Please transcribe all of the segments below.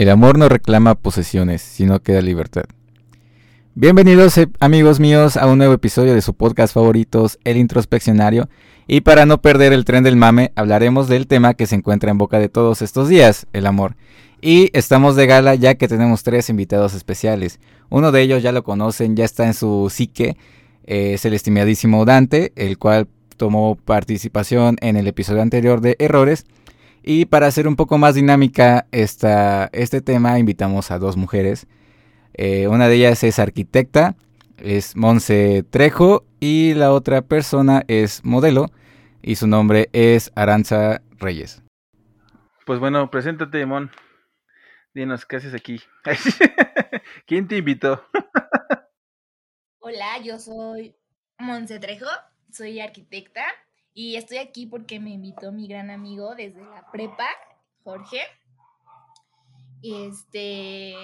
El amor no reclama posesiones, sino que da libertad. Bienvenidos eh, amigos míos a un nuevo episodio de su podcast favoritos, El Introspeccionario. Y para no perder el tren del mame, hablaremos del tema que se encuentra en boca de todos estos días, el amor. Y estamos de gala ya que tenemos tres invitados especiales. Uno de ellos ya lo conocen, ya está en su psique, eh, es el estimadísimo Dante, el cual tomó participación en el episodio anterior de Errores. Y para hacer un poco más dinámica esta, este tema, invitamos a dos mujeres. Eh, una de ellas es arquitecta, es Monse Trejo, y la otra persona es modelo, y su nombre es Aranza Reyes. Pues bueno, preséntate, Mon. Dinos, ¿qué haces aquí? ¿Quién te invitó? Hola, yo soy Monse Trejo, soy arquitecta y estoy aquí porque me invitó mi gran amigo desde la prepa, Jorge. Este,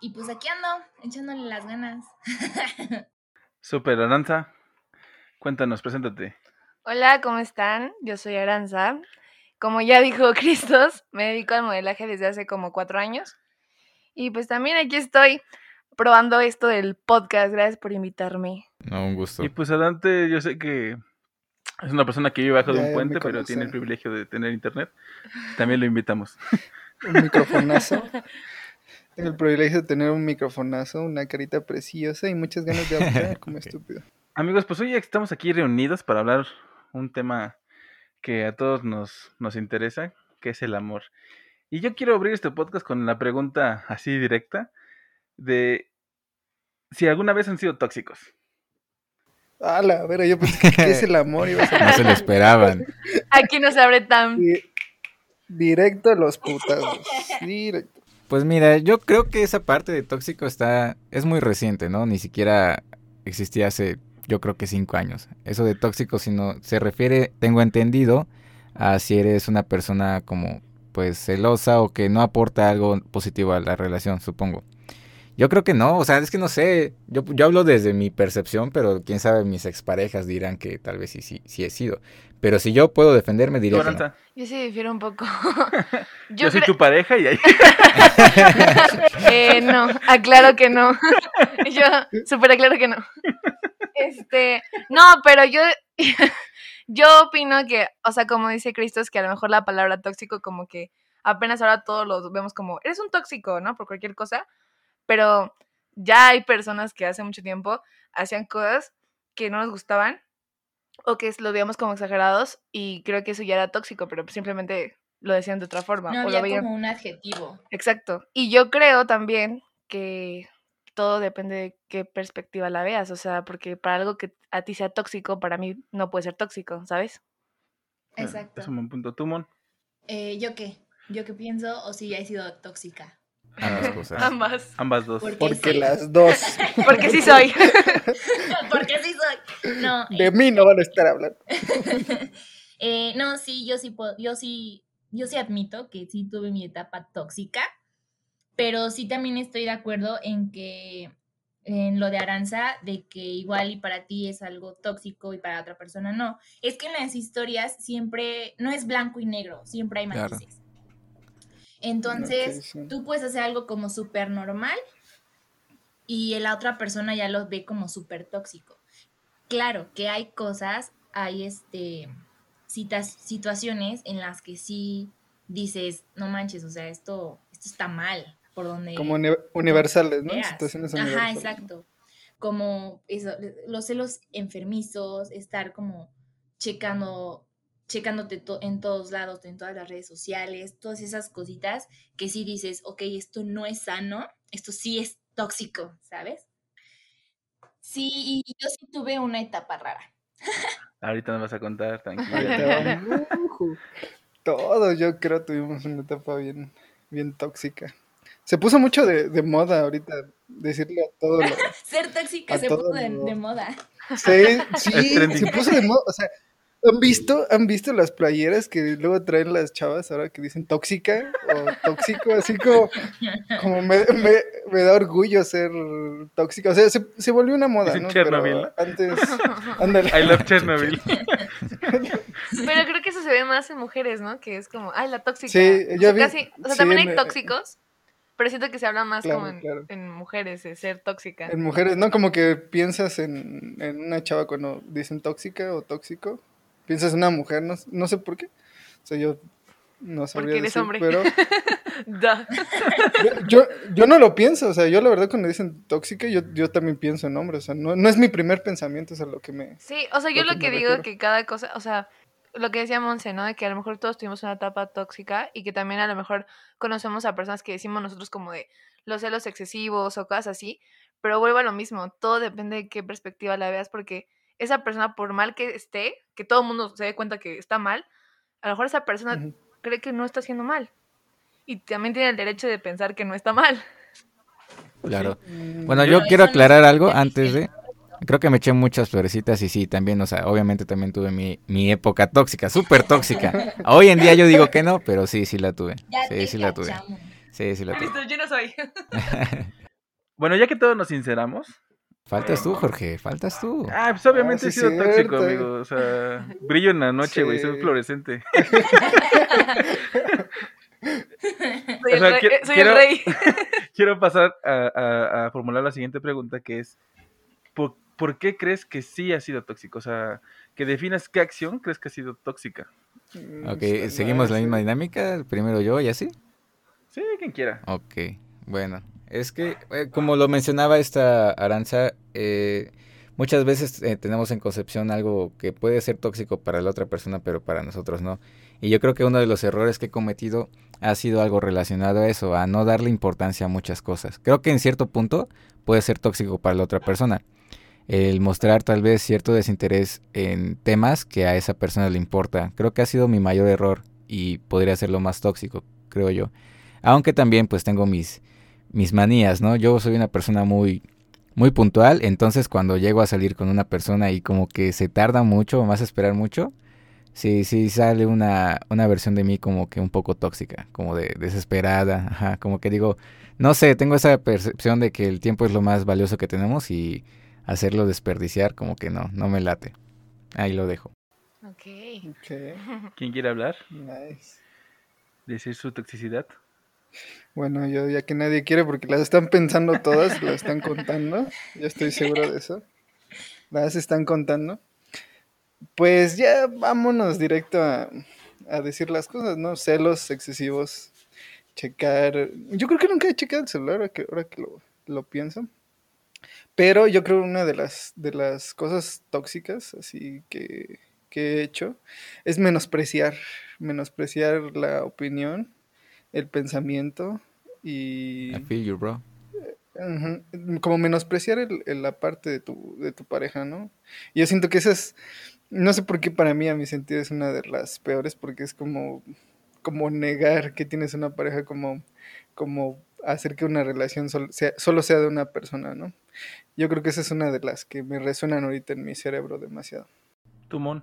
y pues aquí ando, echándole las ganas. Super, Aranza. Cuéntanos, preséntate. Hola, ¿cómo están? Yo soy Aranza. Como ya dijo Cristos, me dedico al modelaje desde hace como cuatro años. Y pues también aquí estoy probando esto del podcast. Gracias por invitarme. No, un gusto. Y pues adelante, yo sé que es una persona que vive bajo de un puente, pero tiene el privilegio de tener internet. También lo invitamos. un microfonazo. Tengo el privilegio de tener un microfonazo, una carita preciosa y muchas ganas de hablar como estúpido. Amigos, pues hoy estamos aquí reunidos para hablar un tema que a todos nos, nos interesa, que es el amor. Y yo quiero abrir este podcast con la pregunta así directa de si alguna vez han sido tóxicos. Ah, la ver, yo pensé que es el amor. no se lo esperaban. Aquí no se abre tan. Directo a los putazos. Directo. Pues mira, yo creo que esa parte de tóxico está. es muy reciente, ¿no? Ni siquiera existía hace, yo creo que cinco años. Eso de tóxico, sino se refiere, tengo entendido, a si eres una persona como, pues, celosa o que no aporta algo positivo a la relación, supongo. Yo creo que no, o sea, es que no sé, yo, yo hablo desde mi percepción, pero quién sabe, mis exparejas dirán que tal vez sí, sí, sí he sido. Pero si yo puedo defenderme, diré que no. Yo sí difiero un poco. yo, soy tu pareja y ahí... eh, no, aclaro que no. yo súper aclaro que no. Este, no, pero yo... yo opino que, o sea, como dice Cristo, es que a lo mejor la palabra tóxico como que apenas ahora todos lo vemos como, eres un tóxico, ¿no? Por cualquier cosa pero ya hay personas que hace mucho tiempo hacían cosas que no nos gustaban o que lo veíamos como exagerados y creo que eso ya era tóxico, pero simplemente lo decían de otra forma. No o había como un adjetivo. Exacto. Y yo creo también que todo depende de qué perspectiva la veas, o sea, porque para algo que a ti sea tóxico, para mí no puede ser tóxico, ¿sabes? Exacto. Es un buen punto. ¿Tú, Mon? Eh, ¿Yo qué? ¿Yo qué pienso o si ya he sido tóxica? Ambas cosas. Ambas. Ambas dos. Porque, las dos. Porque sí soy. Porque sí soy. No. De mí no van a estar hablando. eh, no, sí, yo sí puedo, yo sí, yo sí admito que sí tuve mi etapa tóxica, pero sí también estoy de acuerdo en que en lo de Aranza, de que igual y para ti es algo tóxico y para otra persona no. Es que en las historias siempre no es blanco y negro, siempre hay matices. Entonces, tú puedes hacer algo como súper normal y la otra persona ya lo ve como súper tóxico. Claro que hay cosas, hay este, citas, situaciones en las que sí dices, no manches, o sea, esto, esto está mal, por donde... Como universales, ¿no? Situaciones universales. Ajá, exacto. Como eso, los celos enfermizos, estar como checando checándote en todos lados, en todas las redes sociales, todas esas cositas que sí dices, ok, esto no es sano, esto sí es tóxico, ¿sabes? Sí, yo sí tuve una etapa rara. Ahorita nos vas a contar, tranquila. Todos, yo creo, tuvimos una etapa bien, bien tóxica. Se puso mucho de, de moda ahorita decirle a todo Ser tóxica se puso de, de, moda. Sí, sí, se puso de moda. O sea, ¿Han visto, ¿Han visto las playeras que luego traen las chavas ahora que dicen tóxica o tóxico? Así como, como me, me, da orgullo ser tóxica. O sea, se, se volvió una moda, ¿no? Chernobyl. antes, ándale. I love Chernobyl. Pero creo que eso se ve más en mujeres, ¿no? Que es como, ay, la tóxica. Sí, yo vi, casi, o sea, también hay tóxicos, Pero siento que se habla más Claro, como en, claro. en mujeres, de ser tóxica. En mujeres, ¿no? Como que piensas en, en una chava cuando dicen tóxica o tóxico. Piensas en una mujer, no, no sé por qué. O sea, yo no sabría Porque eres decir, hombre. pero yo, yo, no lo pienso. O sea, yo la verdad cuando dicen tóxica, yo, yo también pienso en hombre. O sea, no, no es mi primer pensamiento, es a lo que me... Sí, o sea, yo Lo lo que digo refiero. que cada cosa, o sea, lo que decía Monse, ¿no? De que a lo mejor todos tuvimos una etapa tóxica y que también a lo mejor conocemos a personas que decimos nosotros como de los celos excesivos o cosas así, pero vuelvo a lo mismo, todo depende de qué perspectiva la veas porque esa persona, por mal que esté, que todo el mundo se dé cuenta que está mal, a lo mejor esa persona cree que no está haciendo mal. Y también tiene el derecho de pensar que no está mal. Claro. Mm, Bueno, yo quiero no aclarar algo antes de... Creo que me eché muchas florecitas y sí, también, o sea, obviamente también tuve mi, mi época tóxica, súper tóxica. Hoy en día yo digo que no, pero sí, sí la tuve. Ya Sí, sí la tuve. Sí, sí la tuve. Listo, yo no soy. Bueno, ya que todos nos sinceramos. Faltas tú, Jorge, faltas tú. Ah, pues obviamente Ah, he sido tóxico, amigo. O sea, brillo en la noche, güey. Soy Sí. fluorescente. Soy, O el, rey, quiero- soy quiero- el rey. Quiero pasar a, a- a formular la siguiente pregunta, que es, ¿por, por qué crees que sí ha sido tóxico? O sea, que definas qué acción crees que ha sido tóxica. mm, Ok, seguimos la misma dinámica, primero yo y así. Sí, quien quiera. Ok, bueno, es que eh, como lo mencionaba esta Aranza, eh, muchas veces eh, tenemos en concepción algo que puede ser tóxico para la otra persona, pero para nosotros no. Y yo creo que uno de los errores que he cometido ha sido algo relacionado a eso, a no darle importancia a muchas cosas. Creo que en cierto punto puede ser tóxico para la otra persona. El mostrar tal vez cierto desinterés en temas que a esa persona le importa. Creo que ha sido mi mayor error y podría ser lo más tóxico, creo yo. Aunque también pues tengo mis, mis manías, ¿no? Yo soy una persona muy, muy puntual, entonces cuando llego a salir con una persona y como que se tarda mucho o más esperar mucho, sí, sí sale una, una versión de mí como que un poco tóxica, como de desesperada, ajá, como que digo, no sé, tengo esa percepción de que el tiempo es lo más valioso que tenemos y hacerlo desperdiciar como que no, no me late. Ahí lo dejo. Ok. Ok, ¿Quién quiere hablar? nice. Decir su toxicidad. Bueno, yo ya que nadie quiere porque las están pensando todas, las están contando. Yo estoy seguro de eso. Las están contando. Pues ya vámonos directo a, a decir las cosas, ¿no? Celos excesivos, checar. Yo creo que nunca he checado el celular ahora que, ahora que lo, lo pienso. Pero yo creo una de las, de las cosas tóxicas, así que, que he hecho, es menospreciar, menospreciar la opinión, el pensamiento y I feel you, bro. Como menospreciar el, el- la parte de tu, de tu pareja, ¿no? Y yo siento que esa es, no sé por qué para mí, a mi sentido, es una de las peores, porque es como, como negar que tienes una pareja, como, como hacer que una relación sol- sea- solo sea de una persona, ¿no? Yo creo que esa es una de las que me resuenan ahorita en mi cerebro demasiado. Tumón.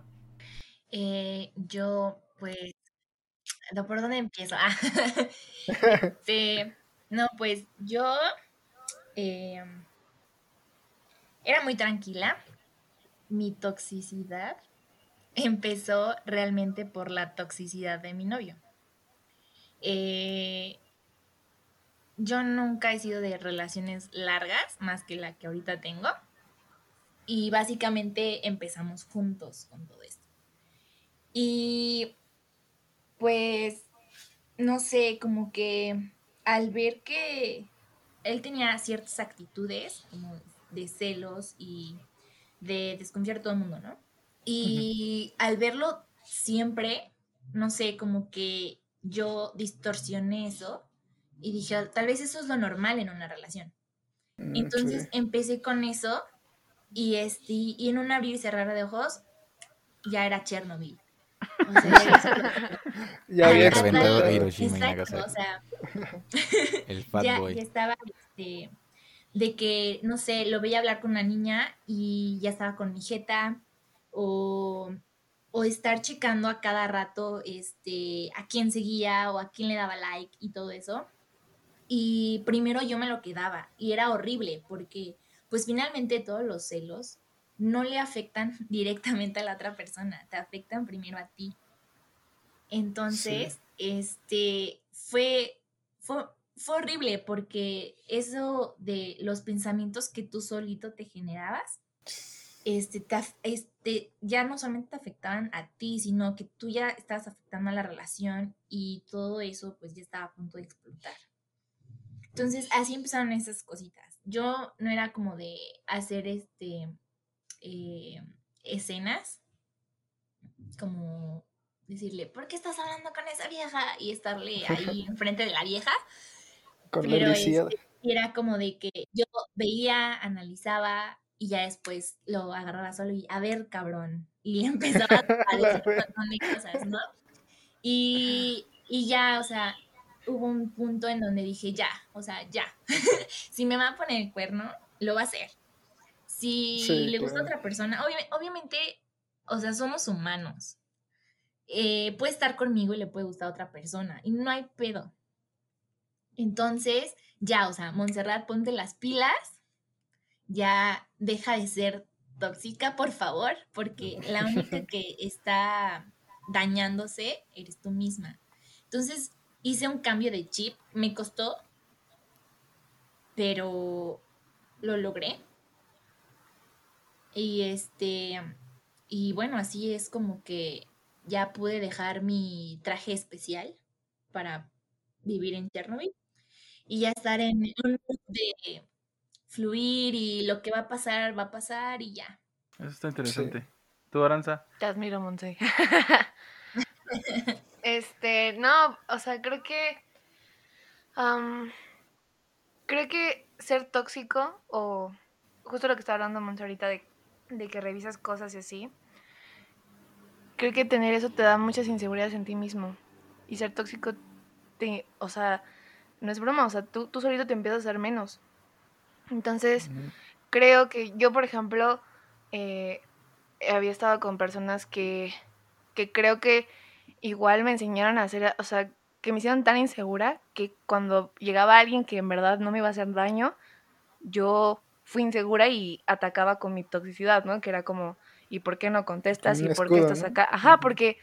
Eh, yo, pues, ¿no, ¿por dónde empiezo? Ah, este, no, pues yo eh, era muy tranquila. Mi toxicidad empezó realmente por la toxicidad de mi novio. Eh, yo nunca he sido de relaciones largas, más que la que ahorita tengo. Y básicamente empezamos juntos con todo esto. Y pues, no sé, como que al ver que él tenía ciertas actitudes, como de celos y de desconfiar de todo el mundo, ¿no? Y al verlo siempre, no sé, como que yo distorsioné eso y dije, tal vez eso es lo normal en una relación. Mm, Entonces sí. empecé con eso y, este, y en un abrir y cerrar de ojos ya era Chernobyl. O sea, Ya había reventado explotado. Hiroshima y exacto, Nagasaki. o sea, El fat ya, boy. ya estaba este, de que, no sé, lo veía hablar con una niña y ya estaba con mi jeta o, o estar checando a cada rato este, a quién seguía o a quién le daba like y todo eso. Y primero yo me lo quedaba y era horrible porque pues finalmente todos los celos no le afectan directamente a la otra persona, te afectan primero a ti. Entonces, este, fue, fue, fue horrible porque eso de los pensamientos que tú solito te generabas, este, este, ya no solamente te afectaban a ti, sino que tú ya estabas afectando a la relación y todo eso pues ya estaba a punto de explotar. Entonces así empezaron esas cositas. Yo no era como de hacer este eh, escenas, como decirle, ¿por qué estás hablando con esa vieja? Y estarle ahí enfrente de la vieja. Con Pero este, era como de que yo veía, analizaba y ya después lo agarraba solo y, a ver, cabrón. Y le empezaba a decir un montón de cosas, ¿no? Y, y ya, o sea, hubo un punto en donde dije, ya, o sea, ya. si me va a poner el cuerno, lo va a hacer. Si le gusta a otra persona, obviamente, o sea, somos humanos. Eh, puede estar conmigo y le puede gustar a otra persona. Y no hay pedo. Entonces, ya, o sea, Montserrat, ponte las pilas. Ya deja de ser tóxica, por favor, porque la única que está dañándose eres tú misma. Entonces, hice un cambio de chip. Me costó, pero lo logré. Y este, y bueno, así es como que ya pude dejar mi traje especial para vivir en Chernobyl y ya estar en un de fluir y lo que va a pasar, va a pasar y ya. Eso está interesante. ¿Tú, Aranza? Te admiro, Monse. este, no, o sea, creo que... creo que ser tóxico o justo lo que está hablando Monse ahorita de, de que revisas cosas y así, creo que tener eso te da muchas inseguridades en ti mismo. Y ser tóxico, te, o sea, no es broma, o sea, tú, tú solito te empiezas a hacer menos. Entonces, creo que yo, por ejemplo, eh, había estado con personas que, que creo que igual me enseñaron a hacer, o sea, que me hicieron tan insegura que cuando llegaba alguien que en verdad no me iba a hacer daño, yo fui insegura y atacaba con mi toxicidad, ¿no? Que era como, ¿y por qué no contestas? ¿Y por qué estás acá? Ajá, porque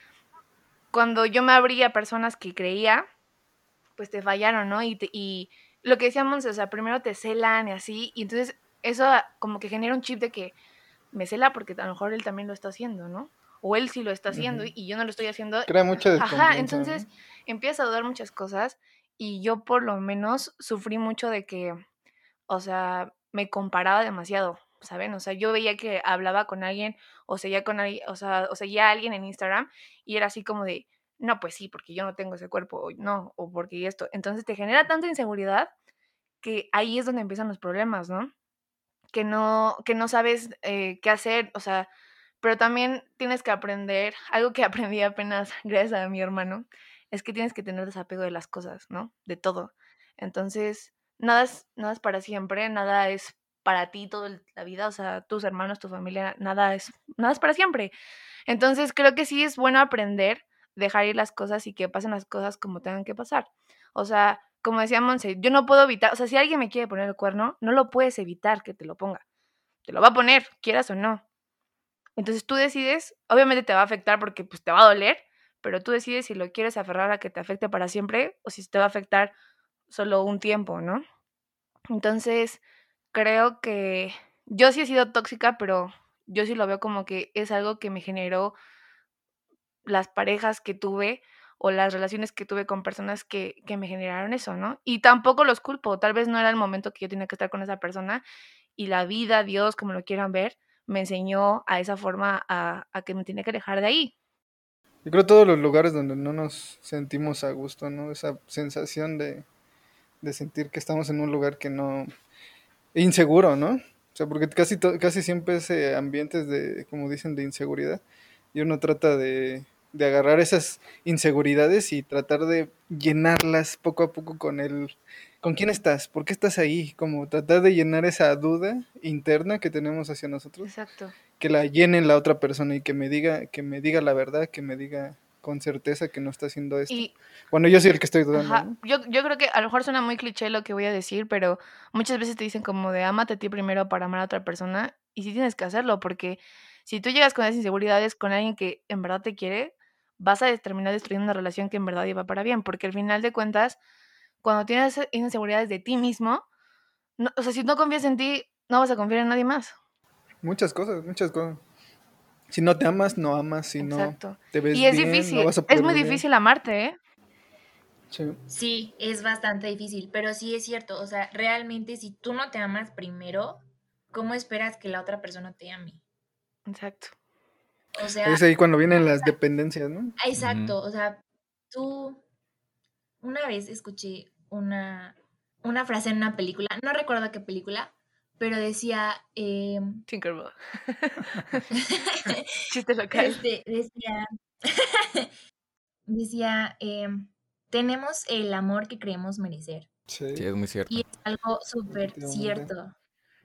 cuando yo me abría a personas que creía, pues te fallaron, ¿no? Y, y lo que decíamos, o sea, primero te celan y así, y entonces eso como que genera un chip de que me cela porque a lo mejor él también lo está haciendo, ¿no? O él sí lo está haciendo y yo no lo estoy haciendo. Crea mucha Ajá, entonces empieza a dudar muchas cosas y yo por lo menos sufrí mucho de que, o sea, me comparaba demasiado. ¿saben? O sea, yo veía que hablaba con alguien o seguía con alguien, o sea, o seguía a alguien en Instagram y era así como de, no, pues sí, porque yo no tengo ese cuerpo, o no, o porque esto. Entonces te genera tanta inseguridad que ahí es donde empiezan los problemas, ¿no? Que no, que no sabes eh, qué hacer, o sea, pero también tienes que aprender, algo que aprendí apenas gracias a mi hermano, es que tienes que tener desapego de las cosas, ¿no? De todo. Entonces, nada es, nada es para siempre, nada es para ti toda la vida, o sea, tus hermanos, tu familia, nada es, nada es para siempre. Entonces creo que sí es bueno aprender, dejar ir las cosas y que pasen las cosas como tengan que pasar. O sea, como decía Monse, yo no puedo evitar, o sea, si alguien me quiere poner el cuerno, no lo puedes evitar que te lo ponga. Te lo va a poner, quieras o no. Entonces tú decides, obviamente te va a afectar porque pues te va a doler, pero tú decides si lo quieres aferrar a que te afecte para siempre o si te va a afectar solo un tiempo, ¿no? Entonces, creo que yo sí he sido tóxica, pero yo sí lo veo como que es algo que me generó las parejas que tuve o las relaciones que tuve con personas que, que, me generaron eso, ¿no? Y tampoco los culpo, tal vez no era el momento que yo tenía que estar con esa persona y la vida, Dios, como lo quieran ver, me enseñó a esa forma a, a que me tenía que dejar de ahí. Yo creo todos los lugares donde no nos sentimos a gusto, ¿no? Esa sensación de, de sentir que estamos en un lugar que no, inseguro, ¿no? O sea, porque casi, casi siempre es ambientes de, como dicen, de inseguridad. Y uno trata de, de agarrar esas inseguridades y tratar de llenarlas poco a poco con el... ¿Con quién estás? ¿Por qué estás ahí? Como tratar de llenar esa duda interna que tenemos hacia nosotros. Exacto. Que la llene la otra persona y que me diga, que me diga la verdad, que me diga con certeza que no está haciendo esto. bueno, yo soy el que estoy dudando. Yo, yo creo que a lo mejor suena muy cliché lo que voy a decir, pero muchas veces te dicen como de amate a ti primero para amar a otra persona y sí tienes que hacerlo porque si tú llegas con esas inseguridades con alguien que en verdad te quiere, vas a terminar destruyendo una relación que en verdad iba para bien, porque al final de cuentas, cuando tienes inseguridades de ti mismo, o sea, si no confías en ti, no vas a confiar en nadie más. Muchas cosas, muchas cosas. Si no te amas, no amas. Si Exacto. no te ves y es bien, difícil, no vas a poder es muy difícil amarte, ¿eh? Sí. Sí, es bastante difícil, pero sí es cierto, o sea, realmente si tú no te amas primero, ¿cómo esperas que la otra persona te ame? Exacto. O sea, Es ahí cuando vienen las dependencias, ¿no? exacto, o sea, tú una vez escuché una, una frase en una película, no recuerdo qué película, pero decía, eh, Tinkerbell. Chiste local. este, decía, decía, eh, tenemos el amor que creemos merecer. Sí. Sí, es muy cierto. Y es algo súper cierto.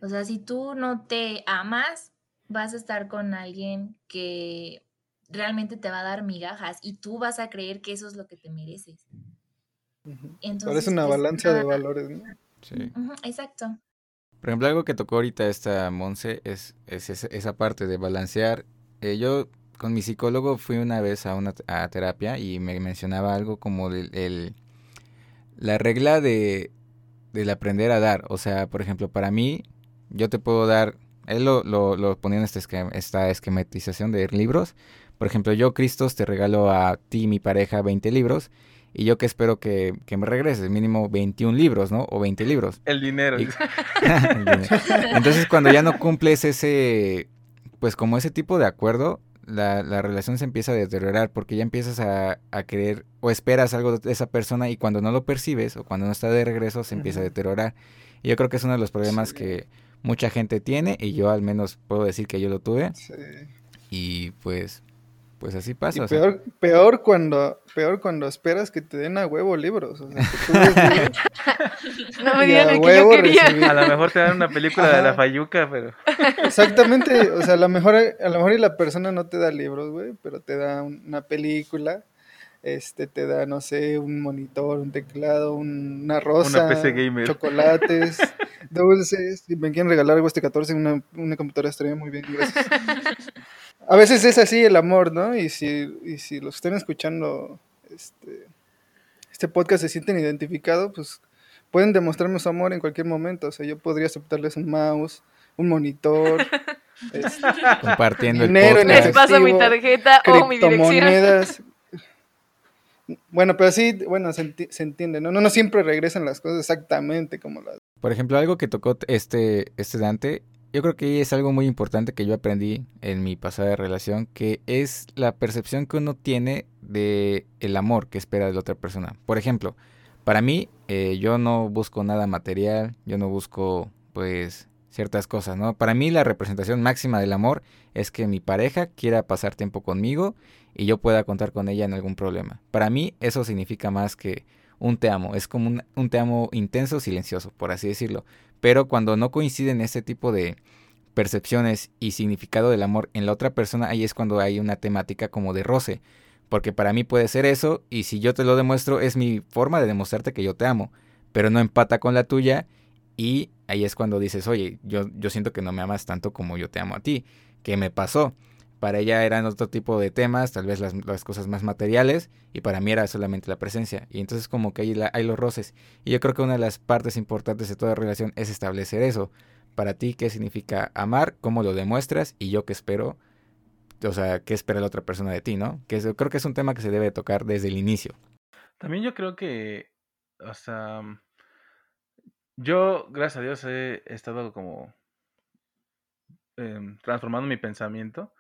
O sea, si tú no te amas, vas a estar con alguien que realmente te va a dar migajas y tú vas a creer que eso es lo que te mereces. Entonces, Parece una pues, balanza de nada- valores, ¿no? Sí. Exacto. Por ejemplo, algo que tocó ahorita esta Monse es, es esa, parte de balancear. Eh, yo con mi psicólogo fui una vez a una terapia y me mencionaba algo como la regla de del aprender a dar. O sea, por ejemplo, para mí, yo te puedo dar, él lo, lo, lo ponía en este esta esquematización de libros. Por ejemplo, yo, Cristos, te regalo a ti, mi pareja, 20 libros. Y yo que espero que, que me regreses, mínimo 21 libros, ¿no? O 20 libros. El dinero. Y- El dinero. Entonces cuando ya no cumples ese, pues como ese tipo de acuerdo, la, la relación se empieza a deteriorar porque ya empiezas a, a querer o esperas algo de esa persona y cuando no lo percibes o cuando no está de regreso se empieza a deteriorar. Y yo creo que es uno de los problemas Sí. que mucha gente tiene y yo al menos puedo decir que yo lo tuve Sí. y pues, pues así Y pasa. sea, peor, peor cuando, peor cuando esperas que te den a huevo libros. O sea, que tú ves libros No me el que yo huevo quería. recibir. A lo mejor te dan una película de la. Fayuca, pero Exactamente, o sea, a lo mejor, a lo mejor y la persona no te da libros, güey, pero te da un- una película, este, te da, no sé, un monitor, un teclado, un- una rosa, PC gamer. chocolates, dulces, si me quieren regalar algo este 14, una, una computadora estaría muy bien, gracias. A veces es así el amor, ¿no? Y si, y si los están escuchando, este, este podcast se sienten identificados, pues pueden demostrarme su amor en cualquier momento, o sea, yo podría aceptarles un mouse, un monitor, este, compartiendo el dinero en Les podcast. paso mi efectivo, tarjeta o mi dirección. criptomonedas. Bueno, pero sí, bueno, se, enti- se entiende, ¿no? ¿no? No siempre regresan las cosas exactamente como las... Por ejemplo, algo que tocó este, este Dante, yo creo que es algo muy importante que yo aprendí en mi pasada relación, que es la percepción que uno tiene de el amor que espera de la otra persona. Por ejemplo, para mí, eh, yo no busco nada material, yo no busco, pues, ciertas cosas, ¿no? Para mí la representación máxima del amor es que mi pareja quiera pasar tiempo conmigo y yo pueda contar con ella en algún problema. Para mí eso significa más que un te amo, es como un, te amo intenso, silencioso, por así decirlo. Pero cuando no coinciden este tipo de percepciones y significado del amor en la otra persona, ahí es cuando hay una temática como de roce. Porque para mí puede ser eso, y si yo te lo demuestro, es mi forma de demostrarte que yo te amo, pero no empata con la tuya, y ahí es cuando dices, oye, yo, yo siento que no me amas tanto como yo te amo a ti. ¿Qué me pasó? Para ella eran otro tipo de temas, tal vez las, cosas más materiales, y para mí era solamente la presencia. Y entonces como que hay, la- hay los roces. Y yo creo que una de las partes importantes de toda relación es establecer eso. Para ti, ¿qué significa amar? ¿Cómo lo demuestras? Y yo qué espero, o sea, qué espera la otra persona de ti, ¿no? Que creo que es un tema que se debe tocar desde el inicio. también yo creo que, o sea, yo, gracias a Dios, he estado como em, transformando mi pensamiento.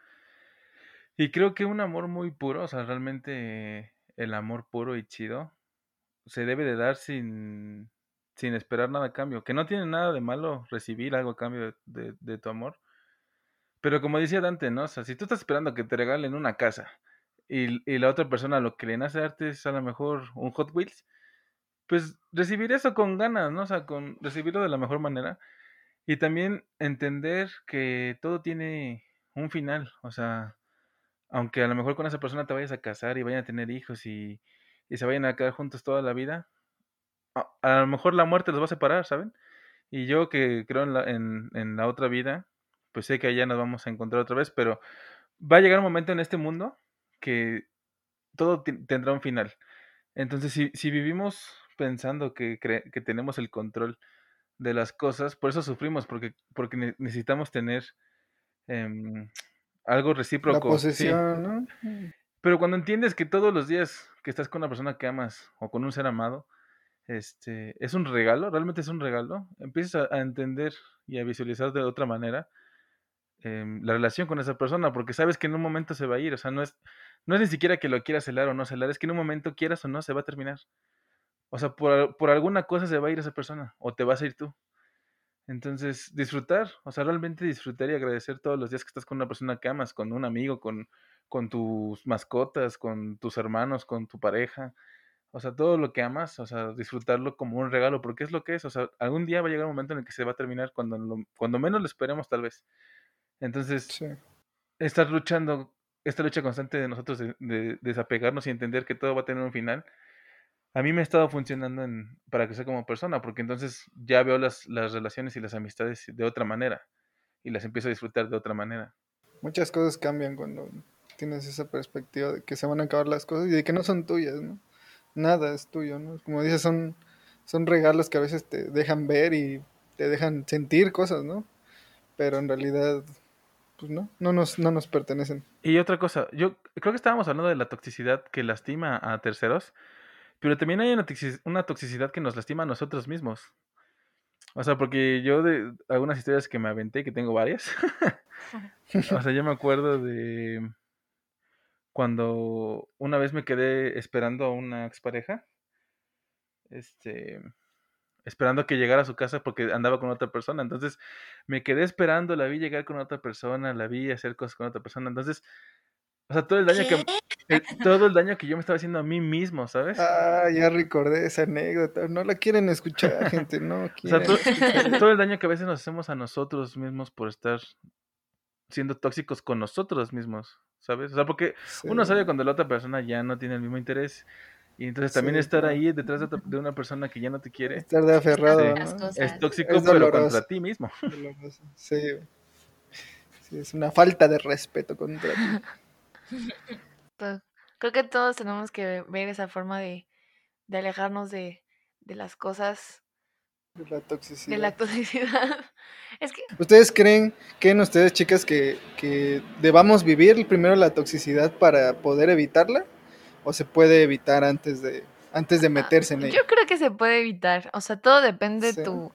Y creo que un amor muy puro, o sea, realmente el amor puro y chido, se debe de dar sin, sin esperar nada a cambio. Que no tiene nada de malo recibir algo a cambio de, de- tu amor. Pero como decía Dante, ¿no? O sea, si tú estás esperando que te regalen una casa y, y la otra persona lo que le nace darte es a lo mejor un Hot Wheels, pues recibir eso con ganas, ¿no? O sea, con recibirlo de la mejor manera. Y también entender que todo tiene un final. O sea, aunque a lo mejor con esa persona te vayas a casar y vayan a tener hijos y, y se vayan a quedar juntos toda la vida, a, a lo mejor la muerte los va a separar, ¿saben? Y yo que creo en la, en, en la otra vida, pues sé que allá nos vamos a encontrar otra vez, pero va a llegar un momento en este mundo que todo tendrá un final. Entonces, si, si vivimos pensando que, que tenemos el control de las cosas, por eso sufrimos, porque, porque necesitamos tener em, algo recíproco. La posesión, ¿no? Pero cuando entiendes que todos los días que estás con una persona que amas o con un ser amado, este, es un regalo, realmente es un regalo, empiezas a, entender y a visualizar de otra manera em, la relación con esa persona, porque sabes que en un momento se va a ir, o sea, no es, no es ni siquiera que lo quieras celar o no celar, es que en un momento quieras o no, se va a terminar. O sea, por, por alguna cosa se va a ir esa persona o te vas a ir tú. Entonces, disfrutar, o sea, realmente disfrutar y agradecer todos los días que estás con una persona que amas, con un amigo, con, con tus mascotas, con tus hermanos, con tu pareja. O sea, todo lo que amas, o sea, disfrutarlo como un regalo, porque es lo que es. O sea, algún día va a llegar un momento en el que se va a terminar cuando, cuando menos lo esperemos, tal vez. Entonces, estar luchando, esta lucha constante de nosotros de desapegarnos y entender que todo va a tener un final, a mí me ha estado funcionando en, para crecer como persona, porque entonces ya veo las, las relaciones y las amistades de otra manera y las empiezo a disfrutar de otra manera. Muchas cosas cambian cuando tienes esa perspectiva de que se van a acabar las cosas y de que no son tuyas, ¿no? Nada es tuyo, ¿no? Como dices, son, son regalos que a veces te dejan ver y te dejan sentir cosas, ¿no? Pero en realidad, pues no, no nos, no nos pertenecen. Y otra cosa, yo creo que estábamos hablando de la toxicidad que lastima a terceros. Pero también hay una toxicidad que nos lastima a nosotros mismos. O sea, porque yo de algunas historias que me aventé, que tengo varias. o sea, yo me acuerdo de cuando una vez me quedé esperando a una expareja. Este. Esperando que llegara a su casa porque andaba con otra persona. Entonces me quedé esperando, la vi llegar con otra persona, la vi hacer cosas con otra persona. Entonces o sea, todo el daño que eh, todo el daño que yo me estaba haciendo a mí mismo, ¿sabes? Ah, ya recordé esa anécdota. No la quieren escuchar, gente, no O sea, todo, el daño que a veces nos hacemos a nosotros mismos por estar siendo tóxicos con nosotros mismos, ¿sabes? O sea, porque uno sabe cuando la otra persona ya no tiene el mismo interés. Y entonces también estar ahí detrás de, una persona que ya no te quiere. Estar de aferrado, Es tóxico, pero contra ti mismo. Sí. sí. Es una falta de respeto contra ti. Creo que todos tenemos que ver esa forma de, alejarnos de, las cosas. De la toxicidad. De la toxicidad. Es que... ¿Ustedes creen, que en ustedes chicas, que, que debamos vivir primero la toxicidad para poder evitarla? ¿O se puede evitar antes de, antes de ah, meterse en ella? Yo creo que se puede evitar. O sea, todo depende de tu...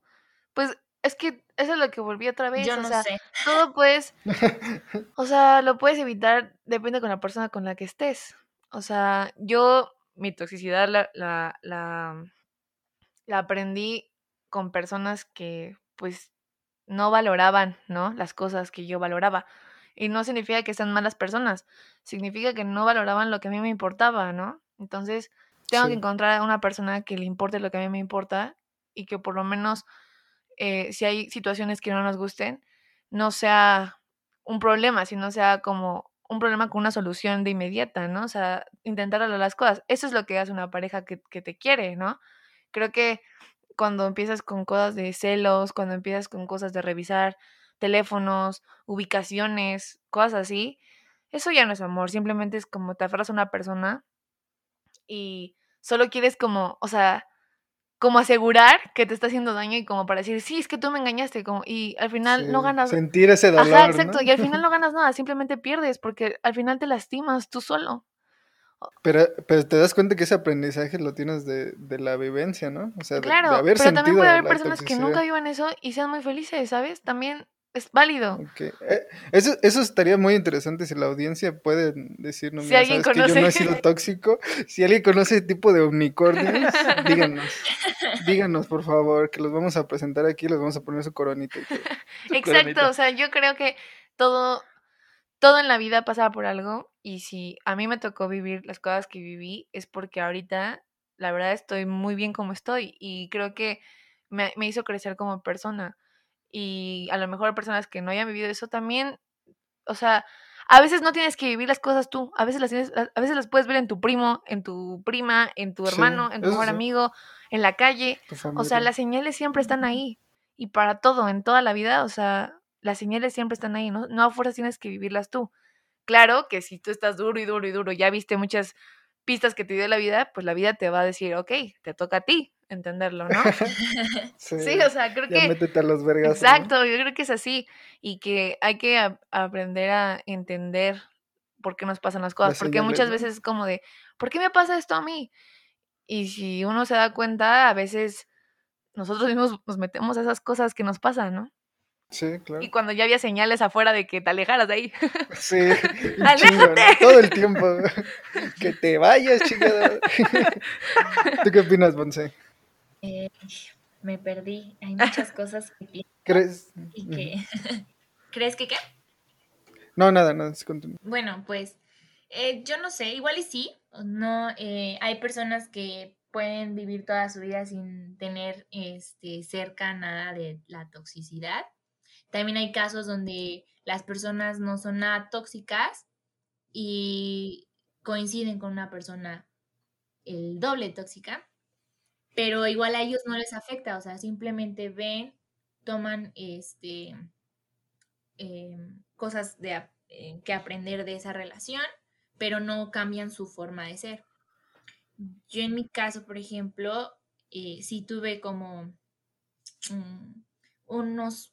Pues es que eso es lo que volví otra vez. Yo o no sea, sé. Todo puedes, o sea, lo puedes evitar, depende con la persona con la que estés. O sea, yo mi toxicidad la, la, la, la aprendí con personas que pues no valoraban, ¿no? Las cosas que yo valoraba. Y no significa que sean malas personas, significa que no valoraban lo que a mí me importaba, ¿no? Entonces, tengo que encontrar a una persona que le importe lo que a mí me importa y que por lo menos eh, si hay situaciones que no nos gusten, no sea un problema, sino sea como un problema con una solución de inmediata, ¿no? O sea, intentar hablar las cosas. Eso es lo que hace una pareja que, que te quiere, ¿no? Creo que cuando empiezas con cosas de celos, cuando empiezas con cosas de revisar teléfonos, ubicaciones, cosas así, eso ya no es amor, simplemente es como te aferras a una persona y solo quieres como, o sea, como asegurar que te está haciendo daño y como para decir, sí, es que tú me engañaste, como, y al final no ganas. Sentir ese dolor. Ajá, exacto, y al final no ganas nada, simplemente pierdes porque al final te lastimas tú solo. Pero, pero te das cuenta que ese aprendizaje lo tienes de, de la vivencia, ¿no? O sea, claro, de, haber pero también puede haber personas que nunca vivan eso y sean muy felices, ¿sabes? También es válido. Eh, eso, eso estaría muy interesante si la audiencia puede decirnos, si alguien que yo no he sido tóxico. Si alguien conoce ese tipo de unicornios, díganos. Díganos, por favor, que los vamos a presentar aquí, los vamos a poner su coronita. Exacto, o sea, yo creo que todo, todo en la vida pasa por algo y si a mí me tocó vivir las cosas que viví es porque ahorita, la verdad, estoy muy bien como estoy y creo que me, me hizo crecer como persona y a lo mejor personas que no hayan vivido eso también, o sea, a veces no tienes que vivir las cosas tú, a veces las tienes, a veces las puedes ver en tu primo, en tu prima, en tu hermano, en tu mejor amigo, en la calle, o sea, las señales siempre están ahí y para todo, en toda la vida, o sea, las señales siempre están ahí, no, no a fuerzas tienes que vivirlas tú. Claro que si tú estás duro y duro y duro, ya viste muchas pistas que te dio la vida, pues la vida te va a decir, ok, te toca a ti entenderlo, ¿no? Sí, Sí, o sea, creo ya que... métete a los vergas. Exacto, yo creo que es así. Y que hay que a- aprender a entender por qué nos pasan las cosas. Porque muchas veces es como de, ¿por qué me pasa esto a mí? Y si uno se da cuenta, a veces nosotros mismos nos metemos a esas cosas que nos pasan, ¿no? Sí, claro. Y cuando ya había señales afuera de que te alejaras de ahí. Sí, ¡Aléjate! chingo, ¿no? todo el tiempo. Que te vayas, chingada. ¿Tú qué opinas, Bonse? Eh, me perdí. Hay muchas cosas que pienso ¿Crees? y que... ¿Crees que qué? No, nada, nada. sí, continúa. Bueno, pues eh, yo no sé, igual y sí, no, eh, hay personas que pueden vivir toda su vida sin tener este, cerca nada de la toxicidad. También hay casos donde las personas no son nada tóxicas y coinciden con una persona el doble tóxica, pero igual a ellos no les afecta, o sea, simplemente ven, toman este em, cosas de, eh, que aprender de esa relación, pero no cambian su forma de ser. Yo en mi caso, por ejemplo, eh, sí tuve como mm, unos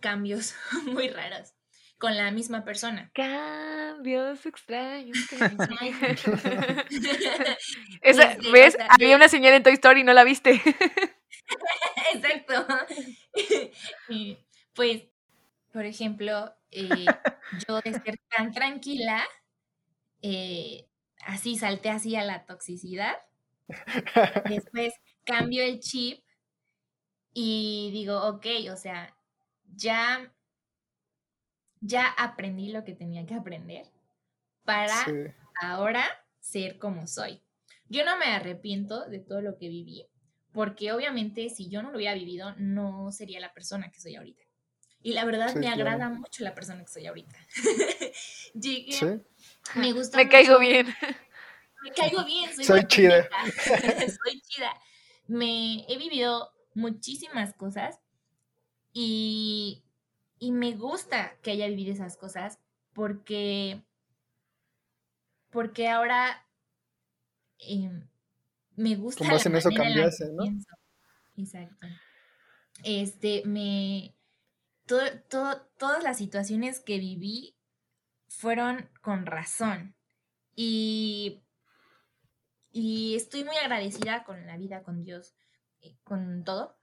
cambios muy raros con la misma persona. Cambios extraños. Esa- o ¿Ves? sea, Había una señal en Toy Story y no la viste. Exacto. Y, pues, por ejemplo, eh, yo de ser tan tranquila, eh, así salté así a la toxicidad. Después cambio el chip y digo, ok, o sea, ya, ya aprendí lo que tenía que aprender para Sí. ahora ser como soy. Yo no me arrepiento de todo lo que viví, porque obviamente si yo no lo hubiera vivido, no sería la persona que soy ahorita. Y la verdad Sí, me claro. agrada mucho la persona que soy ahorita. Llegué- Sí. Me gusta Me caigo bien. me caigo bien, soy, Soy chida. soy chida. Me he vivido muchísimas cosas y, y me gusta que haya vivido esas cosas porque, porque ahora em, me gusta base en eso cambiaste, ¿no? pienso. Exacto. Este, me... todo, todo- todas las situaciones que viví fueron con razón. Y, y estoy muy agradecida con la vida, con Dios, eh, con todo,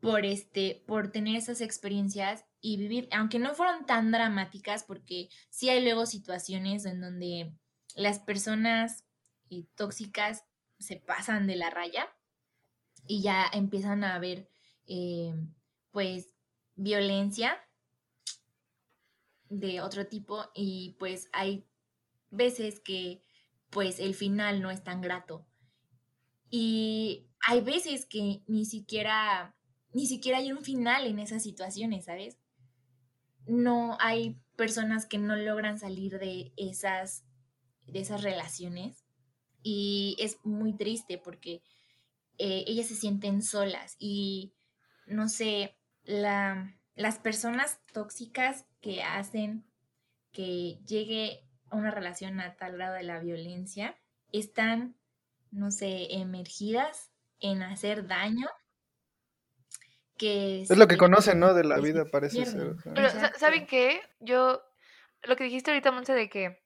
por este, por tener esas experiencias y vivir, aunque no fueron tan dramáticas, porque sí hay luego situaciones en donde las personas eh, tóxicas se pasan de la raya y ya empiezan a haber, eh, pues, violencia de otro tipo y pues hay veces que pues el final no es tan grato y hay veces que ni siquiera ni siquiera hay un final en esas situaciones, ¿sabes? No hay personas que no logran salir de esas de esas relaciones y es muy triste porque eh, ellas se sienten solas y no sé, la, las personas tóxicas que hacen que llegue a una relación a tal grado de la violencia están, no sé, emergidas en hacer daño. Que Es lo que conocen, ¿no? De la vida, parece ser. Pero. ¿saben qué? Yo, lo que dijiste ahorita, Monse, de que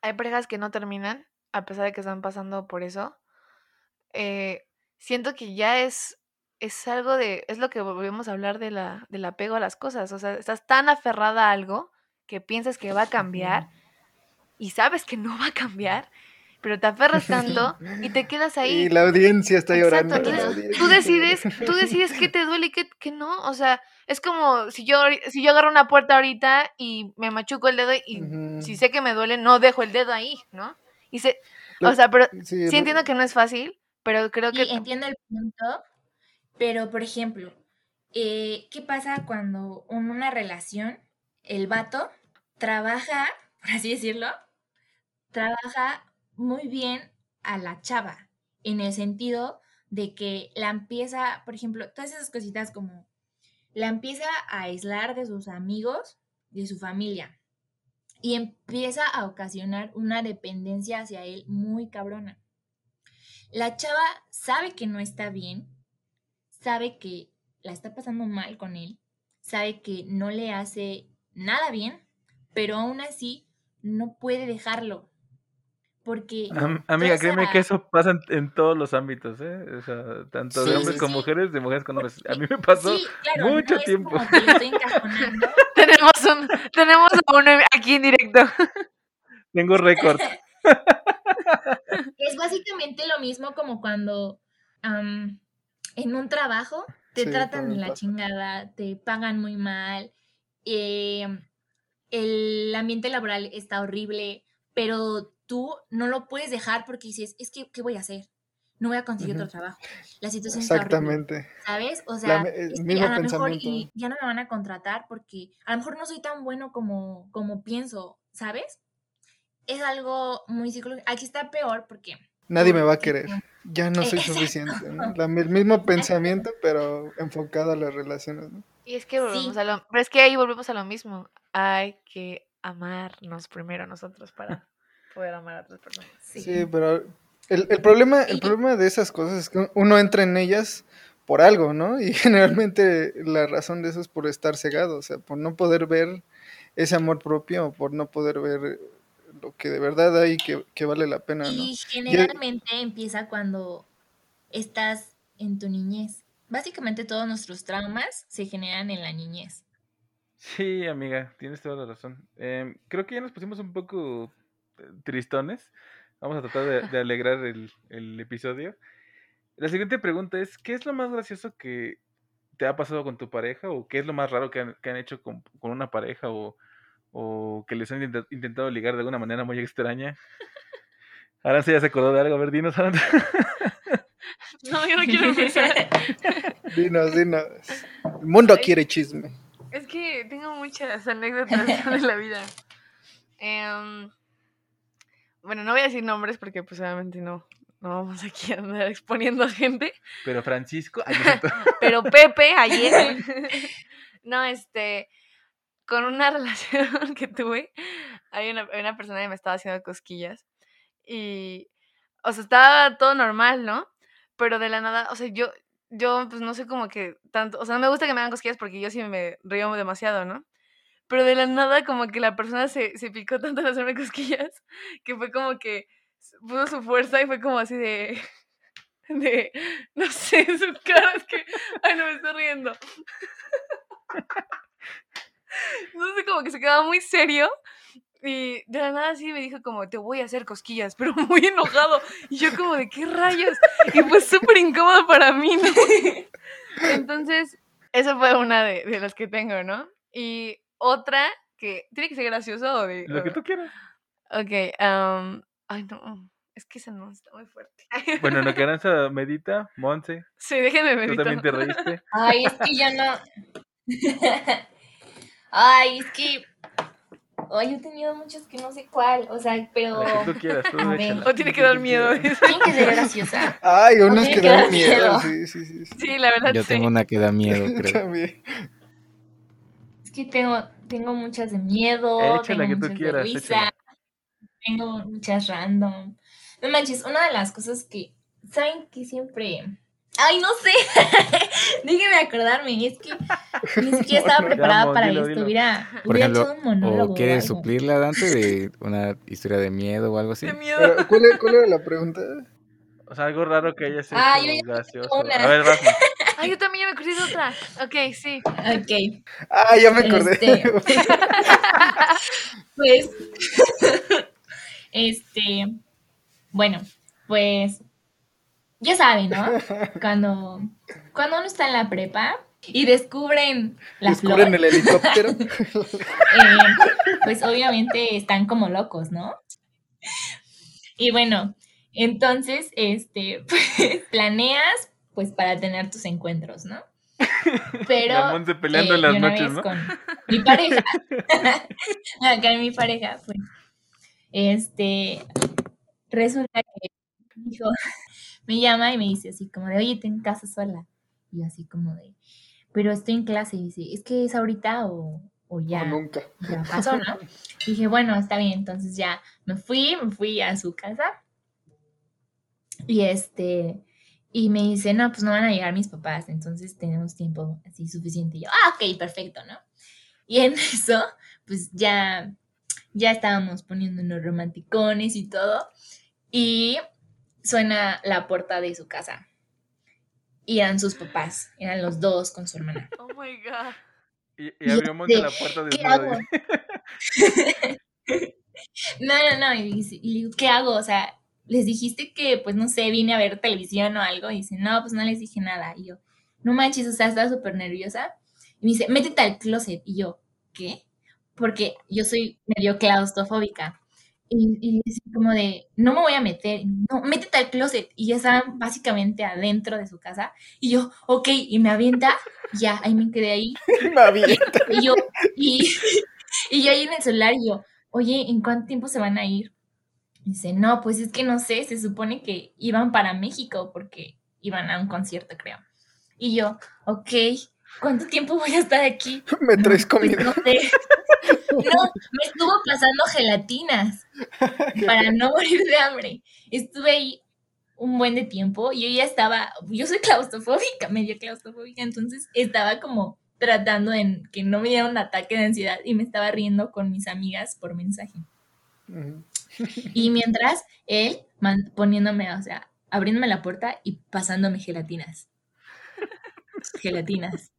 hay parejas que no terminan, a pesar de que están pasando por eso, eh, siento que ya es, es algo de, es lo que volvemos a hablar de la, del apego a las cosas, o sea, estás tan aferrada a algo que piensas que va a cambiar y sabes que no va a cambiar, pero te aferras tanto y te quedas ahí. Y la audiencia está Exacto, llorando. la entonces audiencia tú decides, tú decides qué te duele y qué, qué no, o sea, es como si yo si yo agarro una puerta ahorita y me machuco el dedo y si sé que me duele, no dejo el dedo ahí, ¿no? Y se, o sea, pero Sí, sí lo- entiendo que no es fácil, pero creo Sí, que entiendo el punto, pero por ejemplo, eh, ¿qué pasa cuando en una relación el vato trabaja, por así decirlo, trabaja muy bien a la chava, en el sentido de que la empieza, por ejemplo, todas esas cositas como la empieza a aislar de sus amigos, de su familia. y empieza a ocasionar una dependencia hacia él muy cabrona. La chava sabe que no está bien, sabe que la está pasando mal con él, sabe que no le hace nada bien, pero aún así no puede dejarlo. Porque. amiga, créeme que eso pasa en, todos los ámbitos, ¿eh? O sea, tanto de hombres con mujeres, de mujeres con hombres. A mí me pasó mucho tiempo. tenemos, un, tenemos uno aquí en directo. Tengo récord. es básicamente lo mismo como cuando en un trabajo te tratan de la chingada, te pagan muy mal, eh, el ambiente laboral está horrible, pero tú no lo puedes dejar porque dices, es que, ¿qué voy a hacer? No voy a conseguir otro trabajo. La situación Exactamente. Está horrible, ¿Sabes? O sea, a lo mejor ya no me van a contratar porque a lo mejor no soy tan bueno como, como pienso, ¿sabes? Es algo muy psicológico. Aquí está peor porque... Nadie me va a querer. Ya no soy suficiente. el mismo pensamiento, pero enfocado a las relaciones. ¿no? Y es que volvemos a lo, pero es que ahí volvemos a lo mismo. Hay que amarnos primero nosotros para poder amar a otras personas. Sí, pero el, el, problema, el problema de esas cosas es que uno entra en ellas por algo, ¿no? Y generalmente la razón de eso es por estar cegado, o sea, por no poder ver ese amor propio, por no poder ver lo que de verdad hay que, que vale la pena, ¿no? Y generalmente empieza cuando estás en tu niñez. Básicamente todos nuestros traumas se generan en la niñez. Sí, amiga, tienes toda la razón. Em, creo que ya nos pusimos un poco tristones. Vamos a tratar de, alegrar el, episodio. La siguiente pregunta es, ¿qué es lo más gracioso que te ha pasado con tu pareja? ¿O qué es lo más raro que han, hecho con, una pareja? O, que les han intentado ligar de alguna manera muy extraña? Aranza ya se acordó de algo. A ver, dinos, Aranza. No, yo no quiero empezar. dinos, dinos. El mundo quiere chisme. Es que tengo muchas anécdotas de la vida. Em, bueno, no voy a decir nombres porque pues obviamente no, no vamos aquí a andar exponiendo a gente. Pero Francisco, pero Pepe ayer. no, este, con una relación que tuve, hay una, hay una persona que me estaba haciendo cosquillas y, o sea, estaba todo normal, ¿no? pero de la nada, o sea, yo, yo pues no sé como que tanto, o sea, no me gusta que me hagan cosquillas porque yo sí me río demasiado, ¿no? Pero de la nada como que la persona se, se picó tanto en hacerme cosquillas que fue como que puso su fuerza y fue como así de, de, no sé, su cara es que, ay, no me estoy riendo. No sé, como que se quedaba muy serio y de la nada así me dijo como, te voy a hacer cosquillas, pero muy enojado. Y yo como, ¿de qué rayos? Y fue súper incómodo para mí, ¿no? Entonces, esa fue una de, de, las que tengo, ¿no? Y otra que tiene que ser gracioso o de... Lo que tú quieras. Ok, um, ay no, es que esa no está muy fuerte. Bueno, en lo que Aranza medita, Monse. Sí, déjenme meditar. ¿Tú también te reíste? Ay, es que ya no... Ay, es que Ay, yo he tenido muchos que no sé cuál, o sea, pero... tú quieras, tú O tiene que dar miedo. Tiene que ser graciosa. Ay, unas que, dan miedo. Sí, sí, sí, sí. la verdad Yo tengo una que da miedo, creo. También. Es que tengo, tengo muchas de miedo, Échala tengo que tú quieras, de risa, tengo muchas random. No manches, una de las cosas que, ¿saben que siempre Ay, no sé. Déjeme acordarme. Es que ni siquiera estaba preparada para esto. Hubiera, Por ejemplo, hecho un monólogo. ¿O quieres suplirla, Dante, de una historia de miedo o algo así? De miedo. ¿cuál, era la pregunta? O sea, algo raro que haya sido ah, gracioso. A ver, vas. Ah, yo también me acordé de otra. Ok, sí. Ok. Ah, ya me acordé. Este... pues. este. Bueno, pues ya saben, ¿no? Cuando, cuando uno está en la prepa y descubren la ¿Descubren el helicóptero? Eh, pues obviamente están como locos, ¿no? Y bueno, entonces, este, pues planeas, pues para tener tus encuentros, ¿no? Pero la peleando en eh, las noches, ¿no? con mi pareja, acá mi pareja, pues, este, resulta que dijo, me llama y me dice así como de, oye, tengo casa sola. Y así como de, pero estoy en clase. Y dice, es que es ahorita o, o ya, nunca. ya pasó, ¿no? dije, bueno, está bien, entonces ya me fui, me fui a su casa y este, y me dice, no, pues no van a llegar mis papás, entonces tenemos tiempo así suficiente. Y yo, ah, ok, perfecto, ¿no? Y en eso, pues ya, ya estábamos poniéndonos romanticones y todo, y suena la puerta de su casa. Y eran sus papás, eran los dos con su hermana. Oh my god. Y, y abrió Monte la puerta ¿Qué desnuda. hago? no, no, no. Y, y le digo, ¿qué hago? O sea, les dijiste que, pues no sé, vine a ver televisión o algo. Y dice, no, pues no les dije nada. Y yo, no manches, o sea, estaba súper nerviosa. Y me dice, métete al closet. Y yo, ¿qué? Porque yo soy medio claustrofóbica. Y, y dice como de, no me voy a meter. No, métete al closet. Y ya estaban básicamente adentro de su casa. Y yo, ok, y me avienta. Ya, ahí me quedé ahí. Me avienta. Y yo, y, y yo ahí en el celular, y yo, oye, ¿en cuánto tiempo se van a ir? Dice, no, pues es que no sé, se supone que iban para México porque iban a un concierto, creo. Y yo, ok, ¿cuánto tiempo voy a estar aquí? Me traes Pues comida. no sé. No, me estuvo pasando gelatinas para no morir de hambre. Estuve ahí un buen de tiempo y yo ya estaba, yo soy claustrofóbica, medio claustrofóbica, entonces estaba como tratando de que no me diera un ataque de ansiedad y me estaba riendo con mis amigas por mensaje. Y mientras él poniéndome, o sea, abriéndome la puerta y pasándome gelatinas. Gelatinas.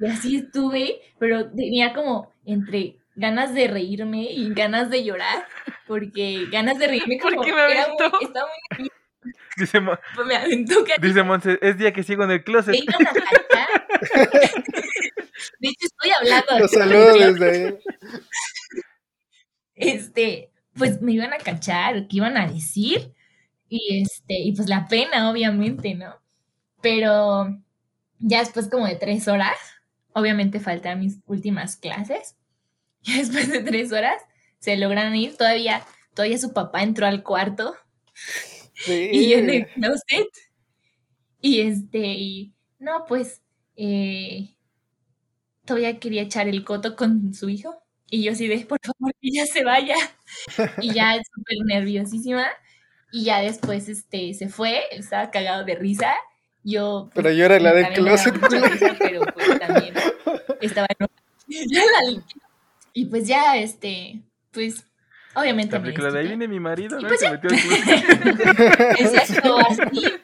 Y así estuve, pero tenía como entre ganas de reírme y ganas de llorar, porque ganas de reírme como Porque me era muy- aventó. estaba muy Dice, pues me aventó dice Monse, es día que sigo en el closet. iban a. De hecho, estoy hablando. Los saludo desde ahí. este, pues me iban a cachar, qué iban a decir, y este, y pues la pena, obviamente, ¿no? Pero ya después como de tres horas, obviamente faltan mis últimas clases, y después de tres horas se logran ir, todavía, todavía su papá entró al cuarto, Sí. y yo en el closet, y este, y no, pues, eh, todavía quería echar el coto con su hijo. Y yo así de, por favor, que ya se vaya. Y ya súper nerviosísima. Y ya después este, se fue, estaba cagado de risa. Yo. Pero yo era la del closet, risa, pero pues también estaba enojada. Y pues ya, este, pues, obviamente. La me película de ahí viene mi marido, Y ¿no? pues Se metió al closet. Exacto, así.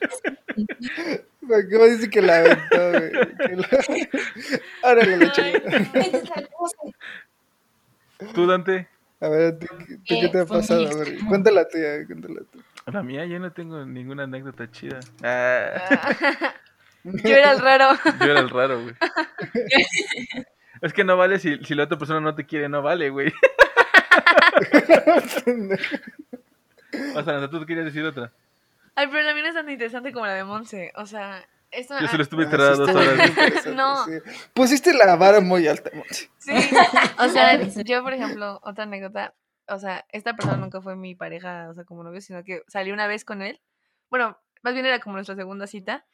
¿Cómo dice que la aventó, güey? Que la- Órale, la chingada. Tú, Dante. A ver, ¿tú, tú qué te ha pasado? A ver, cuéntala tuya, cuéntala tú. La mía, yo no tengo ninguna anécdota chida. Ah, Ah. Yo era el raro. yo era el raro, güey. Es que no vale si, si la otra persona no te quiere, no vale, güey. O sea, tú querías decir otra. Ay, pero la mía no es tan interesante como la de Monse. O sea, esto. Yo solo estuve enterrada dos horas. No. sí. Pusiste la vara muy alta. Sí, o sea, yo, por ejemplo, otra anécdota, o sea, esta persona nunca fue mi pareja, o sea, como novio, sino que salí una vez con él. Bueno, más bien era como nuestra segunda cita.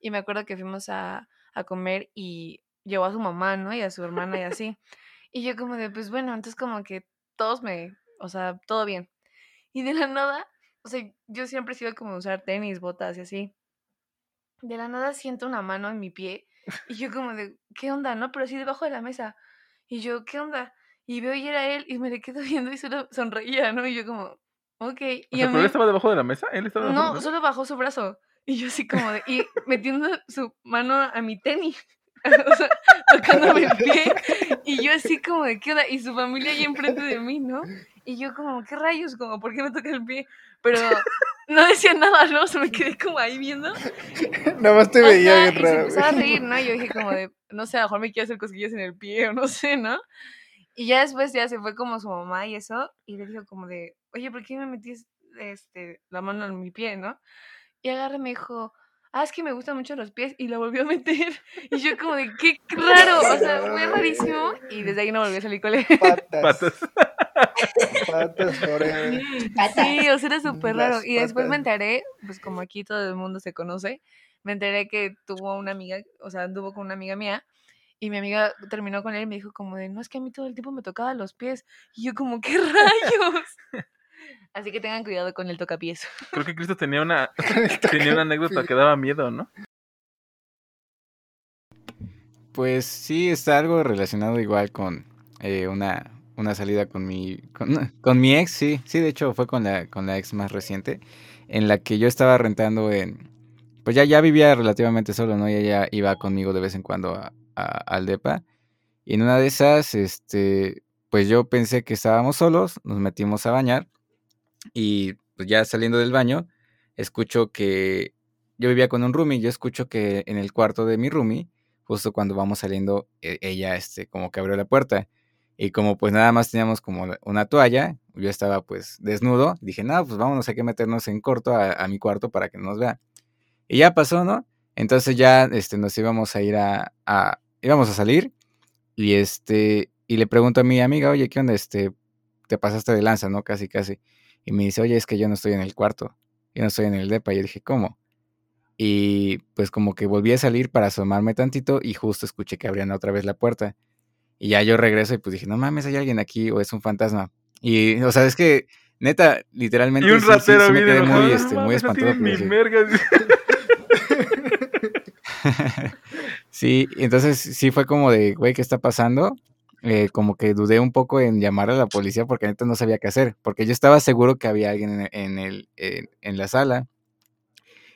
Y me acuerdo que fuimos a, a comer y llevó a su mamá, ¿no? Y a su hermana y así. Y yo como de, pues bueno, entonces como que todos me, o sea, todo bien. Y de la nada, o sea, yo siempre he sido como usar tenis, botas y así. De la nada siento una mano en mi pie y yo como de, ¿qué onda, no? Pero así debajo de la mesa. Y yo, ¿qué onda? Y veo y era él y me le quedo viendo y solo sonreía, ¿no? Y yo como, ok. O Y sea, a ¿pero mí- él estaba debajo de la mesa? ¿Él estaba debajo de la no, mesa? solo bajó su brazo. Y yo así como de, y metiendo su mano a mi tenis. o sea, tocándome el pie. Y yo así como de, ¿qué onda? Y su familia ahí enfrente de mí, ¿no? Y yo como, ¿qué rayos? Como, ¿por qué me toca el pie? Pero no decía nada, ¿no? O sea, me quedé como ahí viendo. Nada más te veía bien y se raro. empezaba a reír, ¿no? Y yo dije como de, no sé, a lo mejor me quiere hacer cosquillas en el pie o no sé, ¿no? Y ya después ya se fue como su mamá y eso, y le dijo como de, oye, ¿por qué me metiste este, la mano en mi pie, no? Y agarra y me dijo, ah, es que me gustan mucho los pies, y la volvió a meter. Y yo como de, qué raro, o sea, fue rarísimo. Y desde ahí no volví a salir con él. Patas. Patas. Patas forever. Pata. Sí, o sea, era súper raro. Y después me enteré, pues como aquí todo el mundo se conoce, me enteré que tuvo una amiga, o sea, anduvo con una amiga mía Y mi amiga terminó con él y me dijo como de, no, es que a mí todo el tiempo me tocaba los pies. Y yo como, ¿qué rayos? Así que tengan cuidado con el tocapiés. Creo que Cristo tenía una, tenía una anécdota que daba miedo, ¿no? Pues sí, está algo relacionado igual con eh, una, una salida con mi, con, mi ex, sí, sí, de hecho fue con la, con la ex más reciente, en la que yo estaba rentando en, pues ya, ya vivía relativamente solo, ¿no? Y ella iba conmigo de vez en cuando a, a- al DEPA. Y en una de esas, este, pues yo pensé que estábamos solos, nos metimos a bañar y pues ya saliendo del baño, escucho que yo vivía con un roomie, yo escucho que en el cuarto de mi roomie, justo cuando vamos saliendo, e- ella, este, como que abrió la puerta. Y como pues nada más teníamos como una toalla, yo estaba pues desnudo, dije, no, pues vámonos, hay que meternos en corto a, mi cuarto para que no nos vea. Y ya pasó, ¿no? Entonces ya este, nos íbamos a ir a, a- íbamos a salir y este, y le pregunto a mi amiga, oye, ¿qué onda? Este, te pasaste de lanza, ¿no? Casi, casi. Y me dice, oye, es que yo no estoy en el cuarto, yo no estoy en el depa. Y yo dije, ¿cómo? Y pues como que volví a salir para asomarme tantito y justo escuché que abrían otra vez la puerta. Y ya yo regreso y pues dije, no mames, hay alguien aquí o es un fantasma. Y, o sea, es que, neta, literalmente Y un sí, ratero sí me quedé muy, "No este, muy mames, no espantado. tienes porque ni dije, mergas". sí, entonces sí fue como de, güey, ¿qué está pasando? Eh, como que dudé un poco en llamar a la policía porque neta no sabía qué hacer, porque yo estaba seguro que había alguien en, en el, en, en la sala.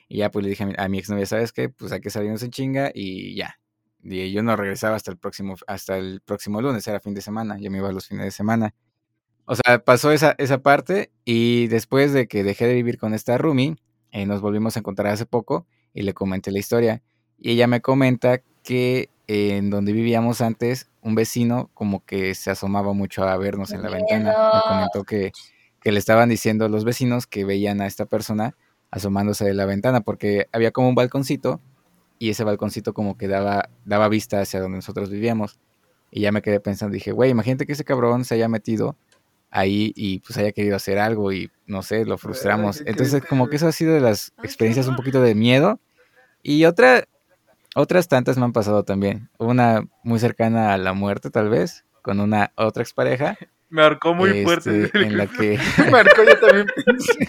Y ya pues le dije a mi, a mi exnovia, ¿sabes qué? Pues hay que salirnos en chinga y ya. Y yo no regresaba hasta el próximo, hasta el próximo lunes, era fin de semana, yo me iba los fines de semana. O sea, pasó esa, esa parte y después de que dejé de vivir con esta roomie, eh, nos volvimos a encontrar hace poco y le comenté la historia. Y ella me comenta que eh, en donde vivíamos antes, un vecino como que se asomaba mucho a vernos en la ventana. Me comentó que, que le estaban diciendo los vecinos que veían a esta persona asomándose de la ventana porque había como un balconcito y ese balconcito como que daba, daba vista hacia donde nosotros vivíamos. Y ya me quedé pensando, dije, güey, imagínate que ese cabrón se haya metido ahí y pues haya querido hacer algo y no sé, lo frustramos. Entonces como que eso ha sido de las experiencias un poquito de miedo. Y otra, otras tantas me han pasado también. Una muy cercana a la muerte tal vez, con una otra expareja, Me arcó muy fuerte. este, en la que, Marco, yo también pensé.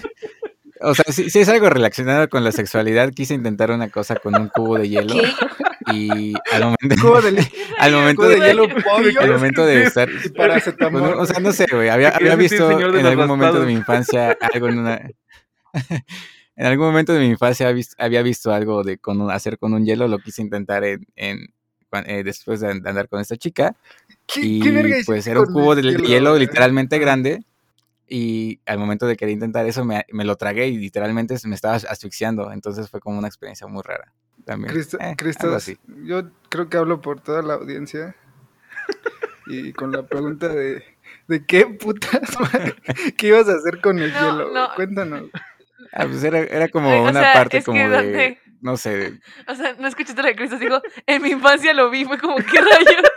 O sea, si, es algo relacionado con la sexualidad, quise intentar una cosa con un cubo de hielo y al momento, Cubo de, al momento cubo de de, hielo al momento de estar, y pues, paracetamol. no, o sea, no sé, güey, había, visto en algún momento de mi infancia algo en una... En algún momento de mi infancia había visto, había visto algo de con un- hacer con un hielo, lo quise intentar en, en- eh, después de and- andar con esta chica ¿Qué, y qué verga pues era un cubo de el hielo, literalmente grande y al momento de querer intentar eso me, me lo tragué y literalmente me estaba asfixiando, entonces fue como una experiencia muy rara también. Cristo, Eh, Cristo, algo así. yo creo que hablo por toda la audiencia y con la pregunta de, de qué putas, qué ibas a hacer con el No, hielo. no. Cuéntanos. Ah, pues era, era como o una sea, parte es como que de, no sé, de- O sea, no escuchaste lo de Cristo, digo, en mi infancia lo vi, fue como, ¿qué rayos?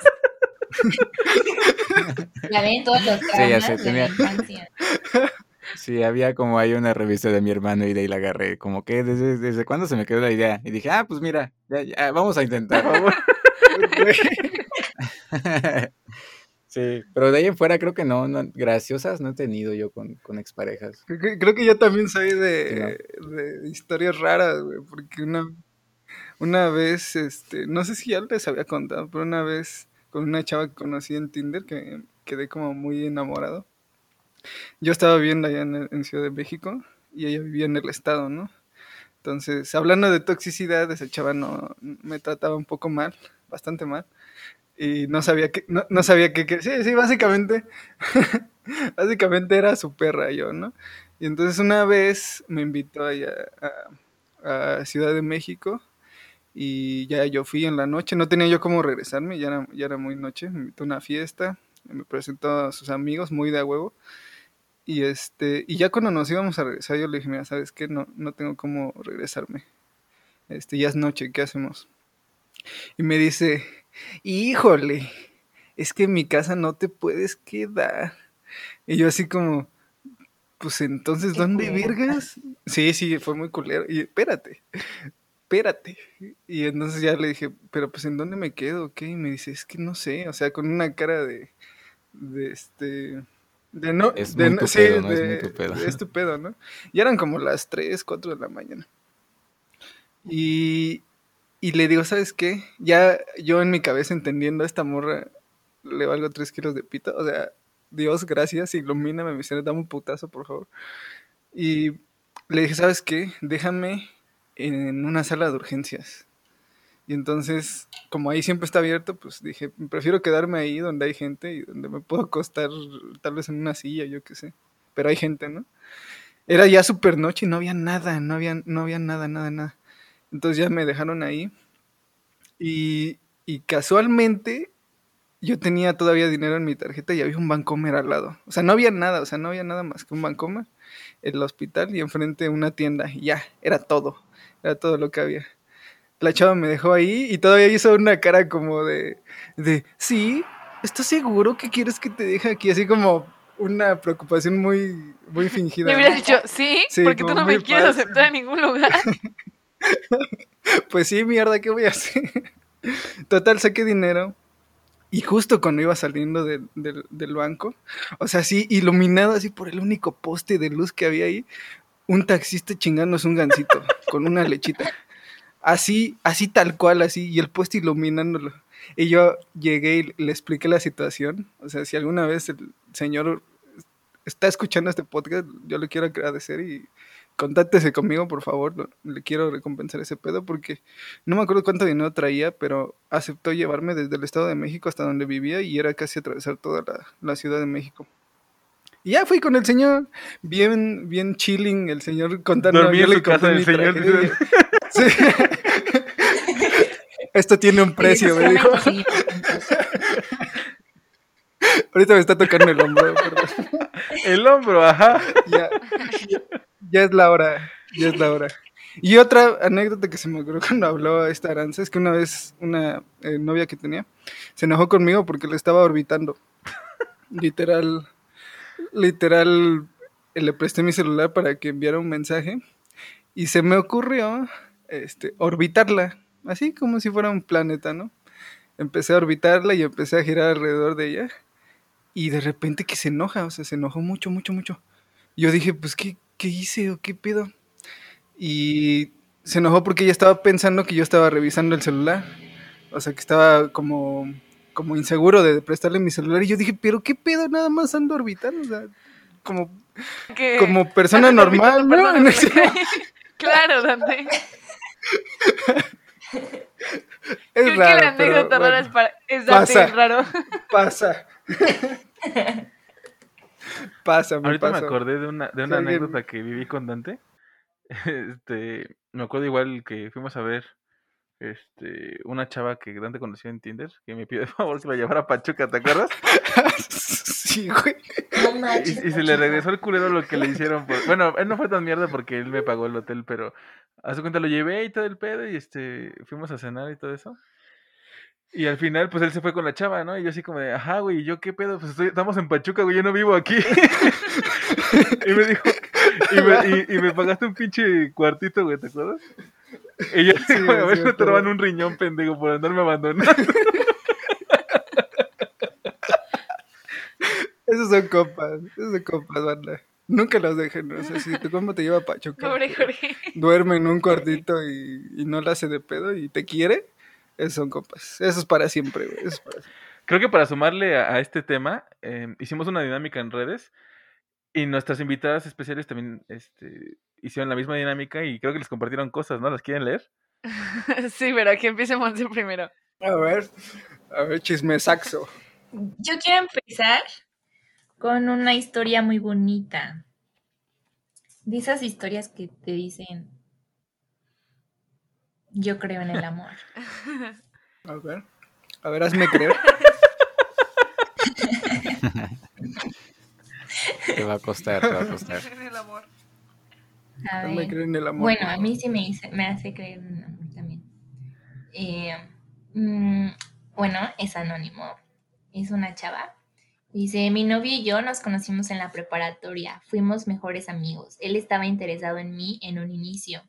Ya ven todos los Sí, ya sé, tenía- la. Sí, había como ahí una revista de mi hermano y de ahí la agarré. Como que desde, desde cuándo se me quedó la idea. Y dije, ah, pues mira, ya, ya, vamos a intentar. Güey, sí, pero de ahí en fuera creo que no, no, graciosas no he tenido yo con, con exparejas. Creo que, creo que yo también soy de, de historias raras, güey, porque una, una vez, este, no sé si ya les había contado, pero una vez con una chava que conocí en Tinder que quedé como muy enamorado. Yo estaba viviendo allá en, en Ciudad de México y ella vivía en el estado, ¿no? Entonces, hablando de toxicidad, esa chava no me trataba un poco mal, bastante mal. Y no sabía que, no, no sabía que, que- sí, sí, básicamente, básicamente era su perra yo, ¿no? Y entonces una vez me invitó allá a, a Ciudad de México y ya yo fui en la noche, no tenía yo cómo regresarme, ya era, ya era muy noche, me invitó a una fiesta, me presentó a sus amigos muy de a huevo. Y este, y ya cuando nos íbamos a regresar, yo le dije, mira, ¿sabes qué? No, no tengo cómo regresarme. Este, ya es noche, ¿qué hacemos? Y me dice, híjole, es que en mi casa no te puedes quedar. Y yo así como, pues entonces, ¿dónde virgas? Sí, sí, fue muy culero. Y espérate. Espérate. Y entonces ya le dije, pero pues ¿en dónde me quedo? ¿Qué? Y me dice, es que no sé, o sea, con una cara de, de este... De no, Es de muy no- tu sí, pedo, ¿no? Es de- muy tu pedo. de- es tu pedo, ¿no? Y eran como las 3, 4 de la mañana. Y, y le digo, ¿sabes qué? Ya yo en mi cabeza entendiendo a esta morra le valgo 3 kilos de pito. O sea, Dios, gracias, ilumíname, ser, dame un putazo, por favor. Y le dije, ¿sabes qué? Déjame en una sala de urgencias. Y entonces, como ahí siempre está abierto, pues dije, prefiero quedarme ahí donde hay gente y donde me puedo acostar tal vez en una silla, yo qué sé. Pero hay gente, ¿no? Era ya súper noche y no había nada, no había, no había nada, nada, nada. Entonces ya me dejaron ahí. Y, y casualmente yo tenía todavía dinero en mi tarjeta y había un Bancomer al lado. O sea, no había nada, o sea, no había nada más que un Bancomer, el hospital y enfrente una tienda. Y ya, era todo, era todo lo que había. La chava me dejó ahí y todavía hizo una cara como de, de sí, ¿estás seguro que quieres que te deje aquí? Así como una preocupación muy, muy fingida. Me ¿no? hubieras dicho, sí, Sí, porque tú no me quieres aceptar en ningún lugar. Pues sí, mierda, ¿qué voy a hacer? Total, saqué dinero. Y justo cuando iba saliendo del- del- del banco, o sea, así iluminado así por el único poste de luz que había ahí, un taxista chingándose un gancito con una lechita. Así, así tal cual, así, y el poste iluminándolo. Y yo llegué y le expliqué la situación. O sea, si alguna vez el señor está escuchando este podcast, yo le quiero agradecer y contáctese conmigo, por favor. Le quiero recompensar ese pedo porque no me acuerdo cuánto dinero traía, pero aceptó llevarme desde el Estado de México hasta donde vivía y era casi atravesar toda la, la Ciudad de México. Y ya fui con el señor, bien, bien chilling, el señor contando. Dormí en le su casa del mi señor. Sí. Esto tiene un precio, me dijo. Ahorita me está tocando el hombro, perdón. El hombro, ajá. ya, ya, ya es la hora, ya es la hora. Y otra anécdota que se me ocurrió cuando habló a esta Aranza es que una vez una eh, novia que tenía se enojó conmigo porque le estaba orbitando. Literal, literal, le presté mi celular para que enviara un mensaje y se me ocurrió este, orbitarla, así como si fuera un planeta, ¿no? Empecé a orbitarla y empecé a girar alrededor de ella y de repente que se enoja, o sea, se enojó mucho, mucho, mucho. Yo dije, pues, ¿qué, qué hice o qué pedo? Y se enojó porque ella estaba pensando que yo estaba revisando el celular. O sea, que estaba como, como inseguro de prestarle mi celular. Y yo dije, pero qué pedo, nada más ando orbitando. O sea, como, como persona normal, orbitando, ¿no? perdón, En ese- claro, Dante. es Creo raro. que la pero anécdota rara bueno, es, para, es Dante pasa. el raro. Pasa. pasa, me Ahorita pasa. me acordé de una, de una anécdota que viví con Dante. Este, me acuerdo igual que fuimos a ver este, una chava que Dante conoció en Tinder, que me pidió de favor que la llevara a Pachuca, ¿te acuerdas? sí, güey. No Y, se le regresó el culero lo que le hicieron. por- Bueno, él no fue tan mierda porque él me pagó el hotel, pero a su cuenta lo llevé y todo el pedo y este, fuimos a cenar y todo eso. Y al final, pues él se fue con la chava, ¿no? Y yo así como de, ajá, güey, ¿y yo qué pedo? Pues estoy- estamos en Pachuca, güey, yo no vivo aquí. y me dijo, y me, y- y me pagaste un pinche cuartito, güey, ¿te acuerdas? Y yo Sí, a ver sí, te roban un riñón, pendejo, por andarme abandonando. Esos son compas, esos son compas, banda. Nunca los dejen, o sea, si tu compa te lleva a Pachuca, Pobre Jorge. duerme en un cuartito y, y no la hace de pedo y te quiere, esos son compas. Eso es para siempre, güey. Eso es para siempre. Creo que para sumarle a, a este tema, eh, hicimos una dinámica en redes y nuestras invitadas especiales también este, hicieron la misma dinámica y creo que les compartieron cosas, ¿no? ¿Las quieren leer? Sí, pero que empiece Monse primero. A ver, a ver, chismesaxo. Yo quiero empezar con una historia muy bonita. De esas historias que te dicen, yo creo en el amor. A ver, a ver, hazme creer. Te va a costar, te va a costar. El amor. A Hazme ver. creer en el amor. Bueno, a mí sí me, hice- me hace creer en el amor también. Eh, mm, bueno, es anónimo. Es una chava. Dice, mi novio y yo nos conocimos en la preparatoria. Fuimos mejores amigos. Él estaba interesado en mí en un inicio.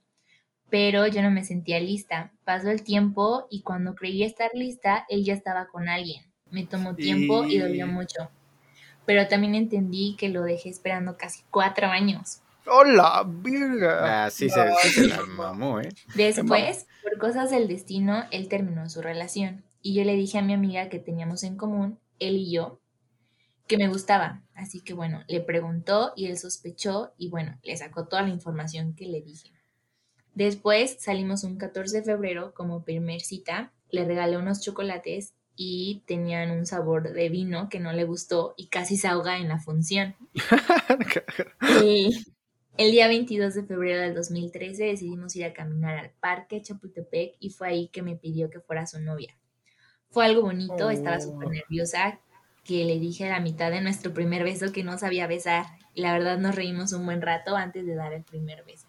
pero yo no me sentía lista. Pasó el tiempo y cuando creí estar lista, él ya estaba con alguien. Me tomó tiempo y, dolió mucho. Pero también entendí que lo dejé esperando casi cuatro años. ¡Hola, virga! Ah, sí, se, sí se la mamó, ¿eh? Después, por cosas del destino, él terminó su relación. Y yo le dije a mi amiga que teníamos en común, él y yo, que me gustaba. Así que bueno, le preguntó y él sospechó y bueno, le sacó toda la información que le dije. Después salimos un 14 de febrero como primer cita, le regalé unos chocolates y tenían un sabor de vino que no le gustó y casi se ahoga en la función. y el día 22 de febrero del 2013 decidimos ir a caminar al parque Chapultepec y fue ahí que me pidió que fuera su novia. Fue algo bonito, estaba súper oh. nerviosa, que le dije a la mitad de nuestro primer beso que no sabía besar. Y la verdad nos reímos un buen rato antes de dar el primer beso.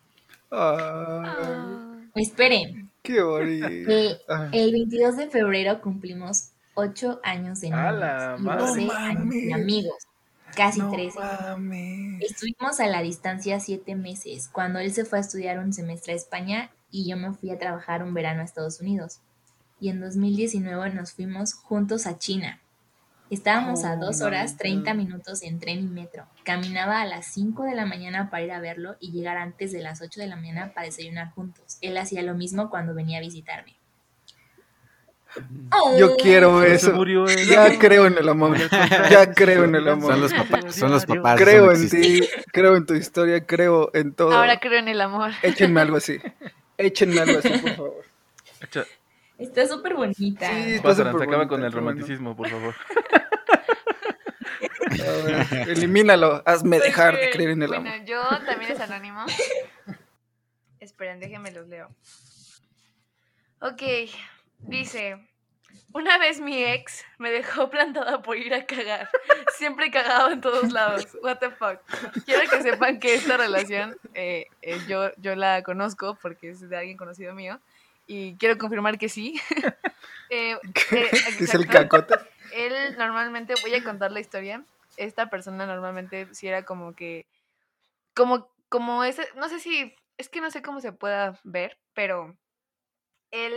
Ah. Esperen. Qué bonito. El, 22 de febrero cumplimos 8 años de novios y 12 años de amigos. Casi 13. Estuvimos a la distancia 7 meses, cuando él se fue a estudiar un semestre a España y yo me fui a trabajar un verano a Estados Unidos. Y en 2019 nos fuimos juntos a China. Estábamos a 2 horas 30 minutos en tren y metro. Caminaba a las 5 de la mañana para ir a verlo y llegar antes de las 8 de la mañana para desayunar juntos. Él hacía lo mismo cuando venía a visitarme. Yo quiero eso. Ya creo en el amor. Ya creo en el amor. Son los papás. Son los papás creo en ti. Creo en tu historia. Creo en todo. Ahora creo en el amor. Échenme algo así. Échenme algo así, por favor. Está súper bonita. Sí, se acaba con el romanticismo, por favor. elimínalo. Hazme dejar de creer en el amor. Bueno, yo también es anónimo. Esperen, déjenme los leo. Ok, dice, una vez mi ex me dejó plantada por ir a cagar. Siempre cagado en todos lados. What the fuck. Quiero que sepan que esta relación eh, eh, yo, yo la conozco porque es de alguien conocido mío. Y quiero confirmar que sí. eh, eh ¿Es el cacote? Él normalmente, voy a contar la historia. Esta persona normalmente si era como que. Como, como ese. No sé si. Es que no sé cómo se pueda ver, pero él.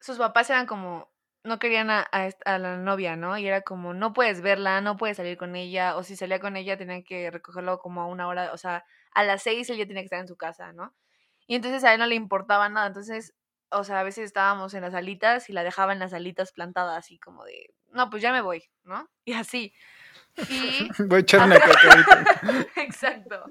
Sus papás eran como no querían a, a, la novia, ¿no? Y era como, no puedes verla, no puedes salir con ella, o si salía con ella tenían que recogerlo como a una hora, o sea, a las seis él ya tenía que estar en su casa, ¿no? Y entonces a él no le importaba nada, entonces o sea, a veces estábamos en las alitas y la dejaba en las alitas plantada, así como de, no, pues ya me voy, ¿no? Y así. Y, voy a echar una Exacto.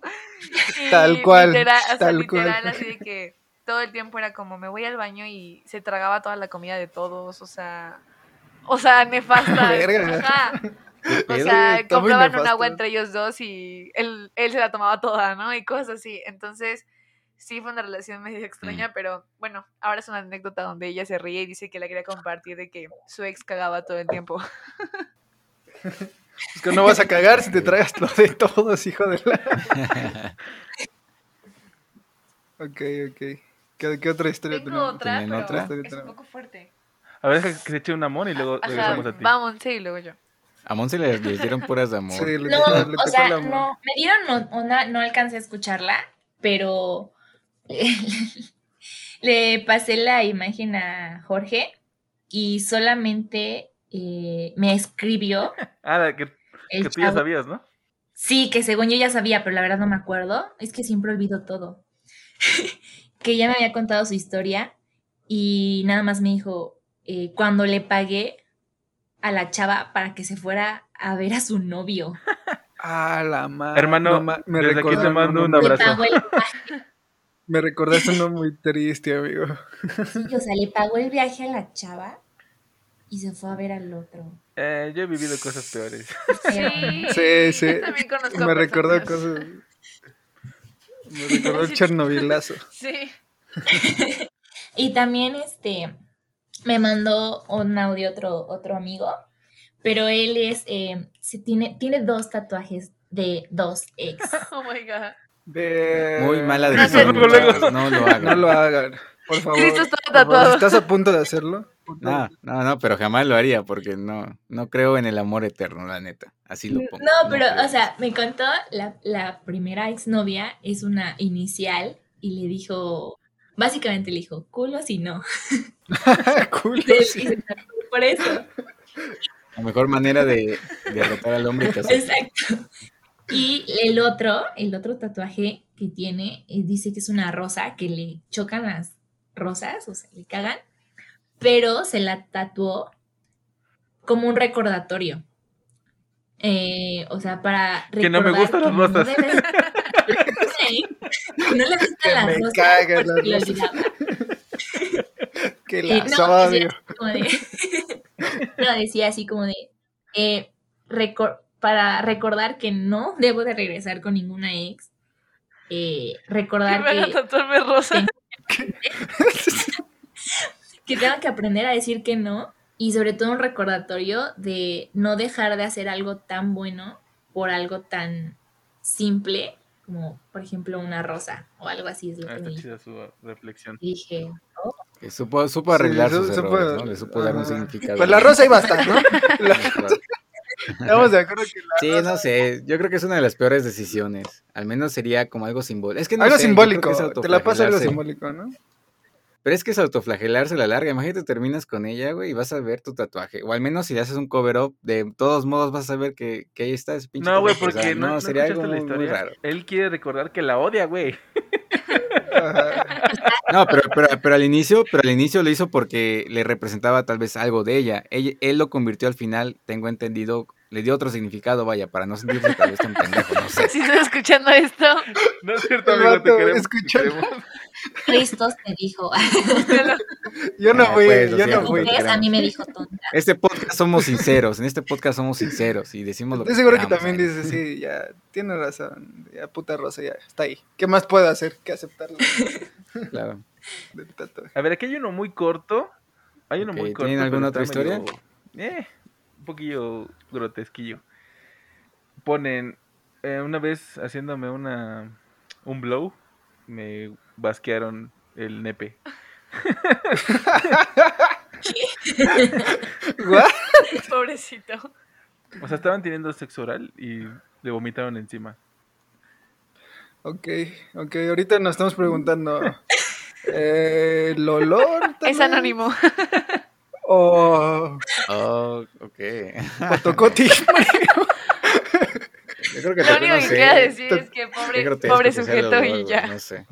tal cual. tal cual. así de que todo el tiempo era como, me voy al baño y se tragaba toda la comida de todos, o sea, o sea, nefasta. O sea, compraban un agua entre ellos dos y él, él se la tomaba toda, ¿no? Y cosas así. Entonces, sí fue una relación medio extraña, pero bueno, ahora es una anécdota donde ella se ríe y dice que la quería compartir de que su ex cagaba todo el tiempo. Es que no vas a cagar si te traes lo de todos, hijo de la. ok, ok. ¿Qué, otra historia Tengo otra, pero otra? es un poco fuerte. A ver, que se eche un amor y luego regresamos a ti. Vamos, sí, y luego yo. A Monse le, dieron puras de amor. Sí, le, no, o sea, no, me dieron una, no alcancé a escucharla, pero le pasé la imagen a Jorge y solamente eh, me escribió. Ah, que, que tú ya sabías, ¿no? Sí, que según yo ya sabía, pero la verdad no me acuerdo. Es que siempre olvido todo. que ya me había contado su historia y nada más me dijo, eh, cuando le pagué a la chava para que se fuera a ver a su novio. Ah, la madre. Hermano, me desde aquí te mando un abrazo. Me recordaste uno muy triste, amigo. Sí, o sea, le pagó el viaje a la chava y se fue a ver al otro. Eh, yo he vivido cosas peores. Sí, sí. También conozco Me recordó cosas. Me recordó el Chernobylazo. Sí. y también este me mandó un audio otro, otro amigo, pero él es, eh, se tiene, tiene dos tatuajes de dos ex. Oh my god. Muy mala decisión. No, lo hagan. No lo hagan. Por favor. Cristo está tatuado. ¿Estás a punto de hacerlo? No, no, no, pero jamás lo haría porque no, no creo en el amor eterno, la neta. Así lo pongo. No, pero, o sea, me contó la, la primera exnovia es una inicial y le dijo, Básicamente le dijo, culo si no. Culo, se tatuó por eso. La mejor manera de derrotar al hombre que hace. Exacto. Y el otro, el otro tatuaje que tiene, eh, dice que es una rosa, que le chocan las rosas, o sea, le cagan, pero se la tatuó como un recordatorio. Eh, o sea, para Que no me recordar gustan las que no rosas. debe- Sí, que no le gustan Que las me rosas cagan las rosas. Que Eh, las no, odio. decía así como de- no, decía así como de eh, recor- para recordar que no debo de regresar con ninguna ex. eh, Que recordar me haga que, tatuarme rosa. Que tengo que aprender a decir que no. Y sobre todo un recordatorio de no dejar de hacer algo tan bueno por algo tan simple como, por ejemplo, una rosa o algo así es lo Ah, que está me su reflexión. Dije, oh, Que supo, supo arreglar Sí, sus su- errores, ¿no? Le supo dar un significado. Pues la rosa iba a estar, ¿no? La-. Estamos de acuerdo que la Sí, rosa- no sé. Yo creo que es una de las peores decisiones. Al menos sería como algo simbólico. Es que no algo sé, simbólico. es Te la paso algo simbólico, ¿no? Pero es que es autoflagelarse la larga. Imagínate, terminas con ella, güey, y vas a ver tu tatuaje. O al menos si le haces un cover up, de todos modos vas a ver que, que ahí está ese pinche No, güey. O porque sea, no, no sería algo muy, raro. Él quiere recordar que la odia, güey. No, pero, pero, pero al inicio, pero al inicio lo hizo porque le representaba tal vez algo de ella. Ella- él lo convirtió al final, tengo entendido, le dio otro significado, vaya, para no sentirse tal vez tan pendejo, no sé. Si estás escuchando esto, No es cierto, amigo, te queremos. te escucha- queremos. Cristos te dijo. Yo no Ah, fui, pues, lo yo no fui. A mí me dijo tonta. Este podcast somos sinceros, en este podcast somos sinceros y decimos lo que Estoy seguro que también ¿eh? dices, sí, ya, tiene razón. Ya, puta rosa, ya, está ahí. ¿Qué más puedo hacer que aceptarlo Claro. A ver, aquí hay uno muy corto. Hay uno muy corto. ¿tienen alguna otra medio- Eh, un poquillo grotesquillo. Ponen, eh, una vez haciéndome una un blow, me basquearon el nepe. Pobrecito. O sea, estaban teniendo sexo oral y le vomitaron encima. Ok, ok, ahorita nos estamos preguntando. Eh, ¿El olor? Es anónimo. ¿O Oh, ok. Potocoti? Yo creo que Lo único no que sé, queda decir es que pobre, pobre sujeto y ya. No sé.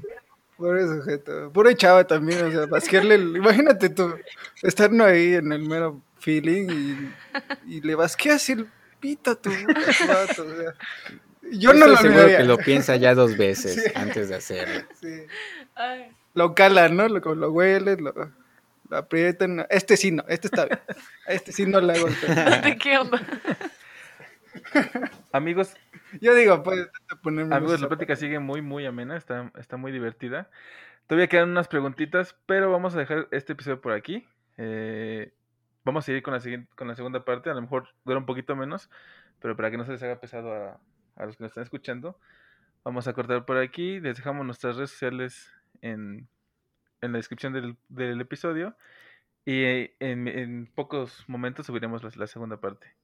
Pobre sujeto. Pobre chava también, o sea, basquearle. el- Imagínate tú, estar no ahí en el mero feeling y, y le basqueas el pito a tu vato, o sea. Yo no estoy lo seguro que lo piensa ya dos veces Sí. antes de hacerlo. Sí. Lo calan, ¿no? Lo, lo hueles, lo, lo aprietan. Este sí no, este está bien. Este sí no le hago el pelo. ¿de ¿Qué onda? Amigos, Yo digo, pues, ponerme amigos, la plática sigue muy, muy amena, está, está muy divertida. Todavía quedan unas preguntitas, pero vamos a dejar este episodio por aquí. Eh, vamos a seguir con la, siguiente, con la segunda parte, a lo mejor dura un poquito menos, pero para que no se les haga pesado a, a los que nos están escuchando, vamos a cortar por aquí. Les dejamos nuestras redes sociales en, en la descripción del, del episodio y en, en pocos momentos subiremos la- la segunda parte.